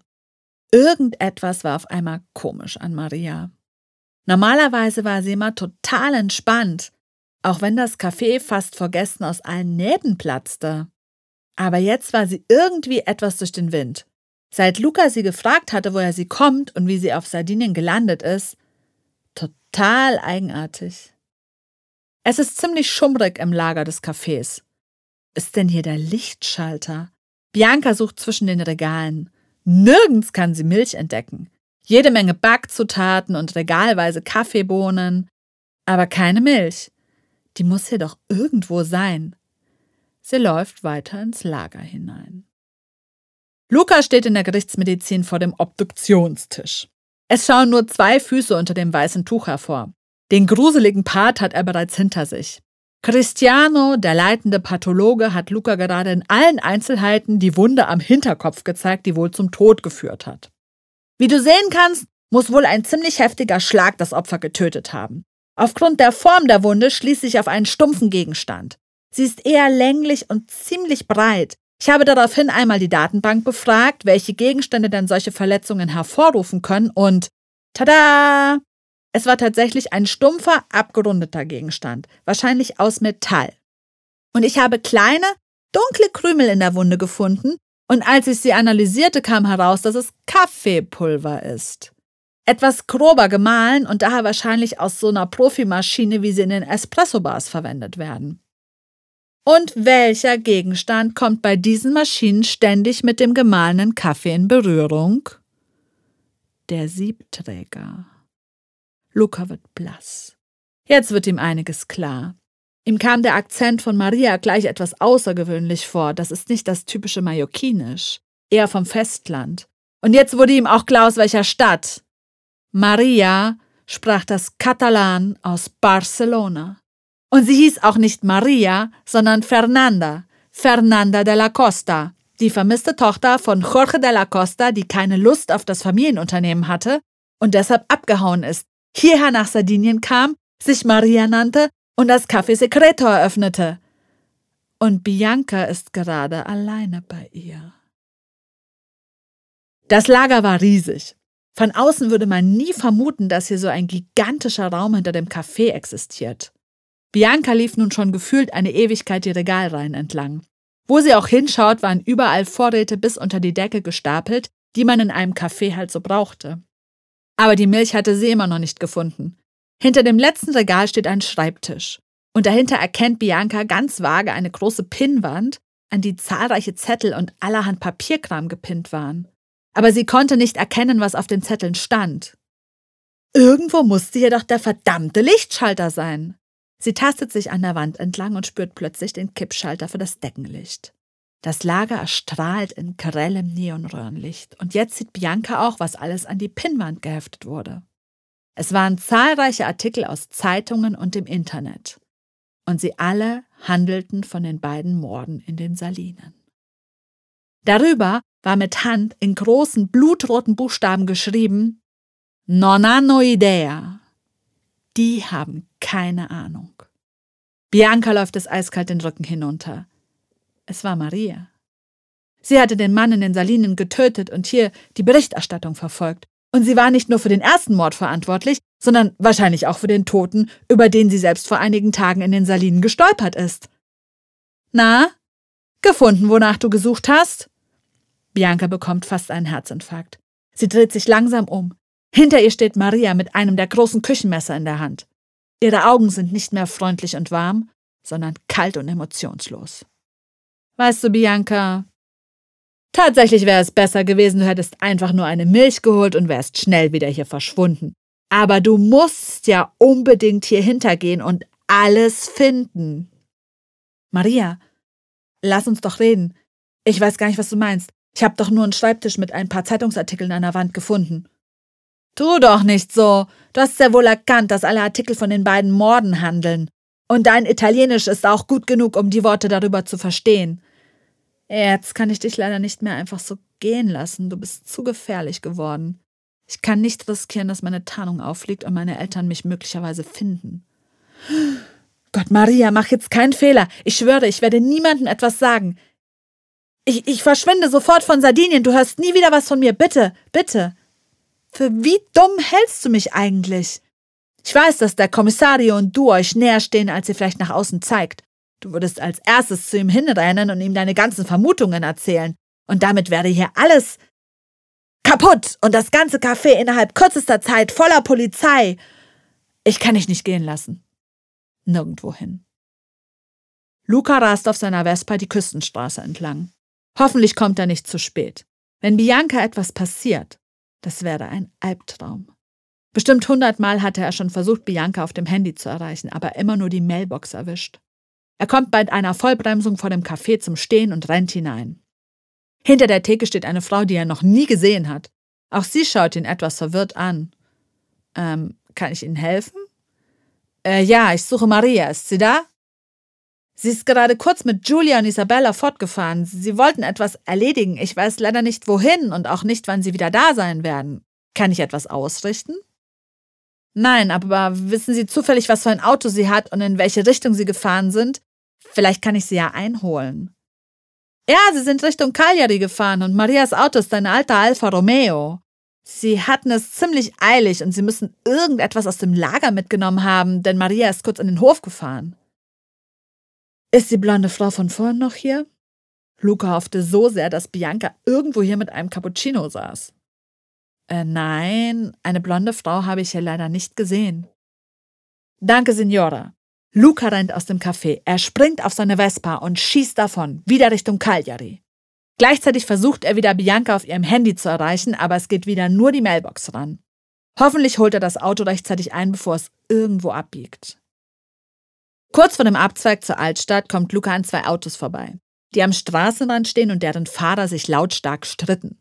A: Irgendetwas war auf einmal komisch an Maria. Normalerweise war sie immer total entspannt, auch wenn das Café fast vor Gästen aus allen Nähten platzte. Aber jetzt war sie irgendwie etwas durch den Wind. Seit Luca sie gefragt hatte, woher sie kommt und wie sie auf Sardinien gelandet ist, total eigenartig. Es ist ziemlich schummrig im Lager des Cafés. Ist denn hier der Lichtschalter? Bianca sucht zwischen den Regalen. Nirgends kann sie Milch entdecken. Jede Menge Backzutaten und regalweise Kaffeebohnen. Aber keine Milch. Die muss hier doch irgendwo sein. Sie läuft weiter ins Lager hinein. Luca steht in der Gerichtsmedizin vor dem Obduktionstisch. Es schauen nur zwei Füße unter dem weißen Tuch hervor. Den gruseligen Part hat er bereits hinter sich. Cristiano, der leitende Pathologe, hat Luca gerade in allen Einzelheiten die Wunde am Hinterkopf gezeigt, die wohl zum Tod geführt hat. Wie du sehen kannst, muss wohl ein ziemlich heftiger Schlag das Opfer getötet haben. Aufgrund der Form der Wunde schließe ich auf einen stumpfen Gegenstand. Sie ist eher länglich und ziemlich breit. Ich habe daraufhin einmal die Datenbank befragt, welche Gegenstände denn solche Verletzungen hervorrufen können und tada! Es war tatsächlich ein stumpfer, abgerundeter Gegenstand, wahrscheinlich aus Metall. Und ich habe kleine, dunkle Krümel in der Wunde gefunden, und als ich sie analysierte, kam heraus, dass es Kaffeepulver ist. Etwas grober gemahlen und daher wahrscheinlich aus so einer Profimaschine, wie sie in den Espresso-Bars verwendet werden. Und welcher Gegenstand kommt bei diesen Maschinen ständig mit dem gemahlenen Kaffee in Berührung? Der Siebträger. Luca wird blass. Jetzt wird ihm einiges klar. Ihm kam der Akzent von Maria gleich etwas außergewöhnlich vor. Das ist nicht das typische Mallorquinisch, eher vom Festland. Und jetzt wurde ihm auch klar, aus welcher Stadt. Maria sprach das Katalan aus Barcelona. Und sie hieß auch nicht Maria, sondern Fernanda, Fernanda de la Costa, die vermisste Tochter von Jorge de la Costa, die keine Lust auf das Familienunternehmen hatte und deshalb abgehauen ist, hierher nach Sardinien kam, sich Maria nannte und das Café Secreto eröffnete. Und Bianca ist gerade alleine bei ihr. Das Lager war riesig. Von außen würde man nie vermuten, dass hier so ein gigantischer Raum hinter dem Café existiert. Bianca lief nun schon gefühlt eine Ewigkeit die Regalreihen entlang. Wo sie auch hinschaut, waren überall Vorräte bis unter die Decke gestapelt, die man in einem Café halt so brauchte. Aber die Milch hatte sie immer noch nicht gefunden. Hinter dem letzten Regal steht ein Schreibtisch. Und dahinter erkennt Bianca ganz vage eine große Pinnwand, an die zahlreiche Zettel und allerhand Papierkram gepinnt waren. Aber sie konnte nicht erkennen, was auf den Zetteln stand. Irgendwo musste jedoch der verdammte Lichtschalter sein. Sie tastet sich an der Wand entlang und spürt plötzlich den Kippschalter für das Deckenlicht. Das Lager erstrahlt in grellem Neonröhrenlicht und jetzt sieht Bianca auch, was alles an die Pinnwand geheftet wurde. Es waren zahlreiche Artikel aus Zeitungen und dem Internet. Und sie alle handelten von den beiden Morden in den Salinen. Darüber war mit Hand in großen blutroten Buchstaben geschrieben Non hanno idea. Die haben keine Ahnung. Bianca läuft es eiskalt den Rücken hinunter. Es war Maria. Sie hatte den Mann in den Salinen getötet und hier die Berichterstattung verfolgt. Und sie war nicht nur für den ersten Mord verantwortlich, sondern wahrscheinlich auch für den Toten, über den sie selbst vor einigen Tagen in den Salinen gestolpert ist. Na? Gefunden, wonach du gesucht hast? Bianca bekommt fast einen Herzinfarkt. Sie dreht sich langsam um. Hinter ihr steht Maria mit einem der großen Küchenmesser in der Hand. Ihre Augen sind nicht mehr freundlich und warm, sondern kalt und emotionslos. Weißt du, Bianca, tatsächlich wäre es besser gewesen, du hättest einfach nur eine Milch geholt und wärst schnell wieder hier verschwunden. Aber du musst ja unbedingt hier hintergehen und alles finden. Maria, lass uns doch reden. Ich weiß gar nicht, was du meinst. Ich habe doch nur einen Schreibtisch mit ein paar Zeitungsartikeln an der Wand gefunden. Tu doch nicht so. Du hast ja wohl erkannt, dass alle Artikel von den beiden Morden handeln. Und dein Italienisch ist auch gut genug, um die Worte darüber zu verstehen. Jetzt kann ich dich leider nicht mehr einfach so gehen lassen. Du bist zu gefährlich geworden. Ich kann nicht riskieren, dass meine Tarnung auffliegt und meine Eltern mich möglicherweise finden. Gott, Maria, mach jetzt keinen Fehler. Ich schwöre, ich werde niemandem etwas sagen. Ich, ich verschwinde sofort von Sardinien. Du hörst nie wieder was von mir. Bitte, bitte. Für wie dumm hältst du mich eigentlich? Ich weiß, dass der Kommissario und du euch näher stehen, als ihr vielleicht nach außen zeigt. Du würdest als erstes zu ihm hinrennen und ihm deine ganzen Vermutungen erzählen. Und damit wäre hier alles kaputt und das ganze Café innerhalb kürzester Zeit voller Polizei. Ich kann dich nicht gehen lassen. Nirgendwohin. Luca rast auf seiner Vespa die Küstenstraße entlang. Hoffentlich kommt er nicht zu spät. Wenn Bianca etwas passiert, das wäre ein Albtraum. Bestimmt hundertmal hatte er schon versucht, Bianca auf dem Handy zu erreichen, aber immer nur die Mailbox erwischt. Er kommt bei einer Vollbremsung vor dem Café zum Stehen und rennt hinein. Hinter der Theke steht eine Frau, die er noch nie gesehen hat. Auch sie schaut ihn etwas verwirrt an. Ähm, kann ich Ihnen helfen? Äh, ja, ich suche Maria. Ist sie da? Sie ist gerade kurz mit Julia und Isabella fortgefahren. Sie wollten etwas erledigen. Ich weiß leider nicht wohin und auch nicht, wann sie wieder da sein werden. Kann ich etwas ausrichten? Nein, aber wissen Sie zufällig, was für ein Auto sie hat und in welche Richtung sie gefahren sind? Vielleicht kann ich sie ja einholen. Ja, sie sind Richtung Cagliari gefahren und Marias Auto ist ein alter Alfa Romeo. Sie hatten es ziemlich eilig und sie müssen irgendetwas aus dem Lager mitgenommen haben, denn Maria ist kurz in den Hof gefahren. Ist die blonde Frau von vorhin noch hier? Luca hoffte so sehr, dass Bianca irgendwo hier mit einem Cappuccino saß. Äh, nein, eine blonde Frau habe ich hier leider nicht gesehen. Danke, Signora. Luca rennt aus dem Café. Er springt auf seine Vespa und schießt davon, wieder Richtung Cagliari. Gleichzeitig versucht er wieder Bianca auf ihrem Handy zu erreichen, aber es geht wieder nur die Mailbox ran. Hoffentlich holt er das Auto rechtzeitig ein, bevor es irgendwo abbiegt. Kurz vor dem Abzweig zur Altstadt kommt Luca an zwei Autos vorbei, die am Straßenrand stehen und deren Fahrer sich lautstark stritten.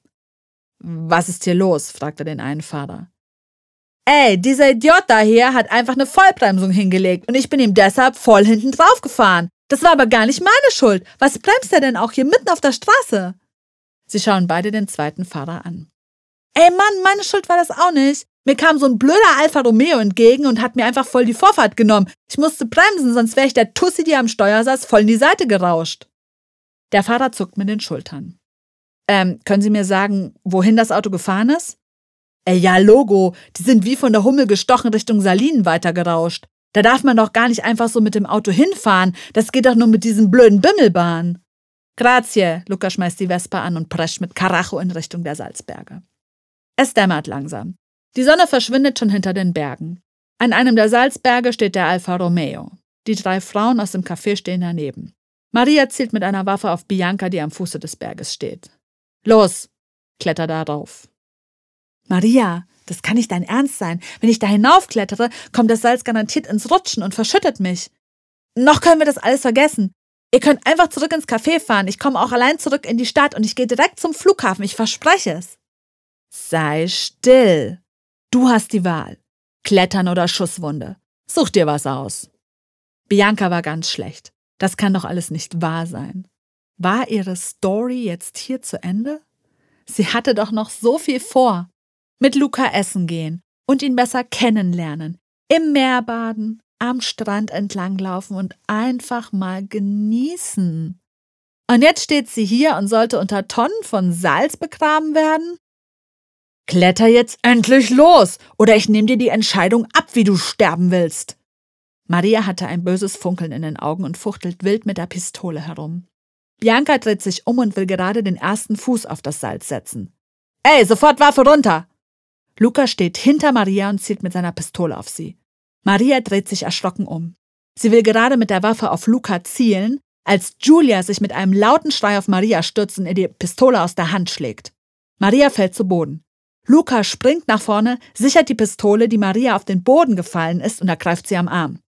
A: Was ist hier los? fragte den einen Fahrer. Ey, dieser Idiot da hier hat einfach eine Vollbremsung hingelegt und ich bin ihm deshalb voll hinten drauf gefahren. Das war aber gar nicht meine Schuld. Was bremst er denn auch hier mitten auf der Straße? Sie schauen beide den zweiten Fahrer an. Ey Mann, meine Schuld war das auch nicht. Mir kam so ein blöder Alfa Romeo entgegen und hat mir einfach voll die Vorfahrt genommen. Ich musste bremsen, sonst wäre ich der Tussi, die am Steuer saß, voll in die Seite gerauscht. Der Fahrer zuckt mit den Schultern. Ähm, können Sie mir sagen, wohin das Auto gefahren ist? Ey, ja, Logo, die sind wie von der Hummel gestochen Richtung Salinen weitergerauscht. Da darf man doch gar nicht einfach so mit dem Auto hinfahren. Das geht doch nur mit diesen blöden Bimmelbahnen. Grazie, Luca schmeißt die Vespa an und prescht mit Karacho in Richtung der Salzberge. Es dämmert langsam. Die Sonne verschwindet schon hinter den Bergen. An einem der Salzberge steht der Alfa Romeo. Die drei Frauen aus dem Café stehen daneben. Maria zielt mit einer Waffe auf Bianca, die am Fuße des Berges steht. Los, kletter darauf. Maria, das kann nicht dein Ernst sein. Wenn ich da hinaufklettere, kommt das Salz garantiert ins Rutschen und verschüttet mich. Noch können wir das alles vergessen. Ihr könnt einfach zurück ins Café fahren. Ich komme auch allein zurück in die Stadt und ich gehe direkt zum Flughafen. Ich verspreche es. Sei still. Du hast die Wahl. Klettern oder Schusswunde. Such dir was aus. Bianca war ganz schlecht. Das kann doch alles nicht wahr sein. War ihre Story jetzt hier zu Ende? Sie hatte doch noch so viel vor mit Luca essen gehen und ihn besser kennenlernen, im Meer baden, am Strand entlanglaufen und einfach mal genießen. Und jetzt steht sie hier und sollte unter Tonnen von Salz begraben werden? Kletter jetzt endlich los, oder ich nehme dir die Entscheidung ab, wie du sterben willst. Maria hatte ein böses Funkeln in den Augen und fuchtelt wild mit der Pistole herum. Bianca dreht sich um und will gerade den ersten Fuß auf das Salz setzen. Ey, sofort Waffe runter! Luca steht hinter Maria und zielt mit seiner Pistole auf sie. Maria dreht sich erschrocken um. Sie will gerade mit der Waffe auf Luca zielen, als Julia sich mit einem lauten Schrei auf Maria stürzt und ihr die Pistole aus der Hand schlägt. Maria fällt zu Boden. Luca springt nach vorne, sichert die Pistole, die Maria auf den Boden gefallen ist, und ergreift sie am Arm.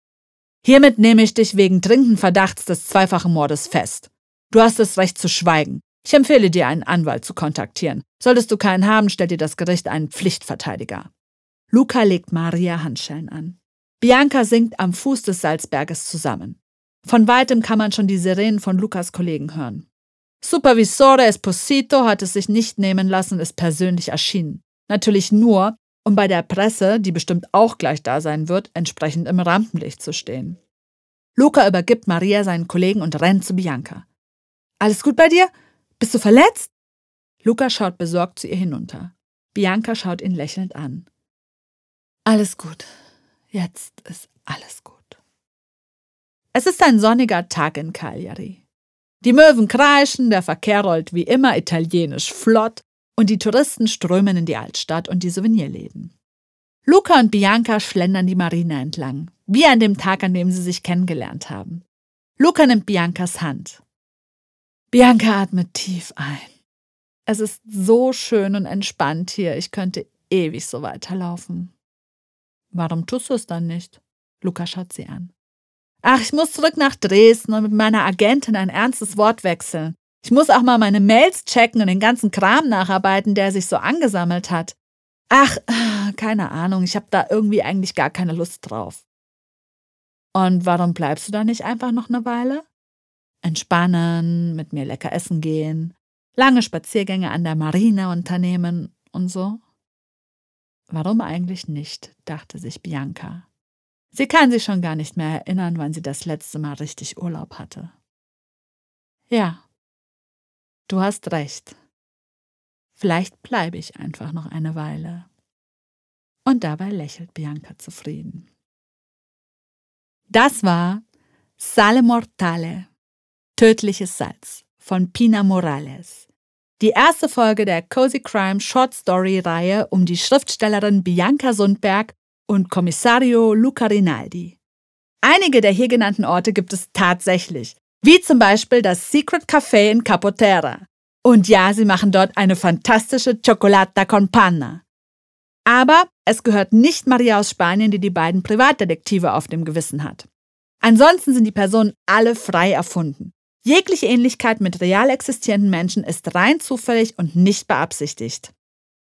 A: Hiermit nehme ich dich wegen dringenden Verdachts des zweifachen Mordes fest. Du hast das Recht zu schweigen. Ich empfehle dir, einen Anwalt zu kontaktieren. Solltest du keinen haben, stellt dir das Gericht einen Pflichtverteidiger. Luca legt Maria Handschellen an. Bianca sinkt am Fuß des Salzberges zusammen. Von weitem kann man schon die Sirenen von Lukas Kollegen hören. Supervisore Esposito hat es sich nicht nehmen lassen ist persönlich erschienen. Natürlich nur, um bei der Presse, die bestimmt auch gleich da sein wird, entsprechend im Rampenlicht zu stehen. Luca übergibt Maria seinen Kollegen und rennt zu Bianca. Alles gut bei dir? Bist du verletzt? Luca schaut besorgt zu ihr hinunter. Bianca schaut ihn lächelnd an. Alles gut. Jetzt ist alles gut. Es ist ein sonniger Tag in Cagliari. Die Möwen kreischen, der Verkehr rollt wie immer italienisch flott und die Touristen strömen in die Altstadt und die Souvenirläden. Luca und Bianca schlendern die Marina entlang, wie an dem Tag, an dem sie sich kennengelernt haben. Luca nimmt Biancas Hand. Bianca atmet tief ein. Es ist so schön und entspannt hier. Ich könnte ewig so weiterlaufen. Warum tust du es dann nicht? Luca schaut sie an. Ach, ich muss zurück nach Dresden und mit meiner Agentin ein ernstes Wort wechseln. Ich muss auch mal meine Mails checken und den ganzen Kram nacharbeiten, der sich so angesammelt hat. Ach, keine Ahnung, ich habe da irgendwie eigentlich gar keine Lust drauf. Und warum bleibst du da nicht einfach noch eine Weile? Entspannen, mit mir lecker essen gehen, lange Spaziergänge an der Marina unternehmen und so? Warum eigentlich nicht, dachte sich Bianca. Sie kann sich schon gar nicht mehr erinnern, wann sie das letzte Mal richtig Urlaub hatte. Ja, du hast recht. Vielleicht bleibe ich einfach noch eine Weile. Und dabei lächelt Bianca zufrieden. Das war Sale Mortale Tödliches Salz von Pina Morales. Die erste Folge der Cozy Crime Short Story Reihe um die Schriftstellerin Bianca Sundberg und Kommissario Luca Rinaldi. Einige der hier genannten Orte gibt es tatsächlich, wie zum Beispiel das Secret Café in Capoterra. Und ja, sie machen dort eine fantastische Chocolata con Panna. Aber es gehört nicht Maria aus Spanien, die die beiden Privatdetektive auf dem Gewissen hat. Ansonsten sind die Personen alle frei erfunden. Jegliche Ähnlichkeit mit real existierenden Menschen ist rein zufällig und nicht beabsichtigt.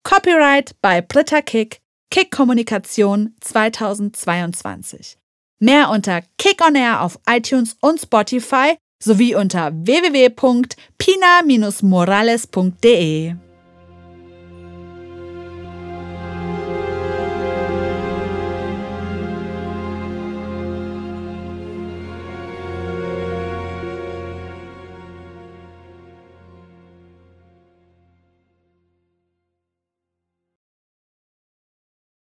A: Copyright bei Britta Kick, Kick Kommunikation 2022. Mehr unter Kick on Air auf iTunes und Spotify sowie unter www.pina-morales.de.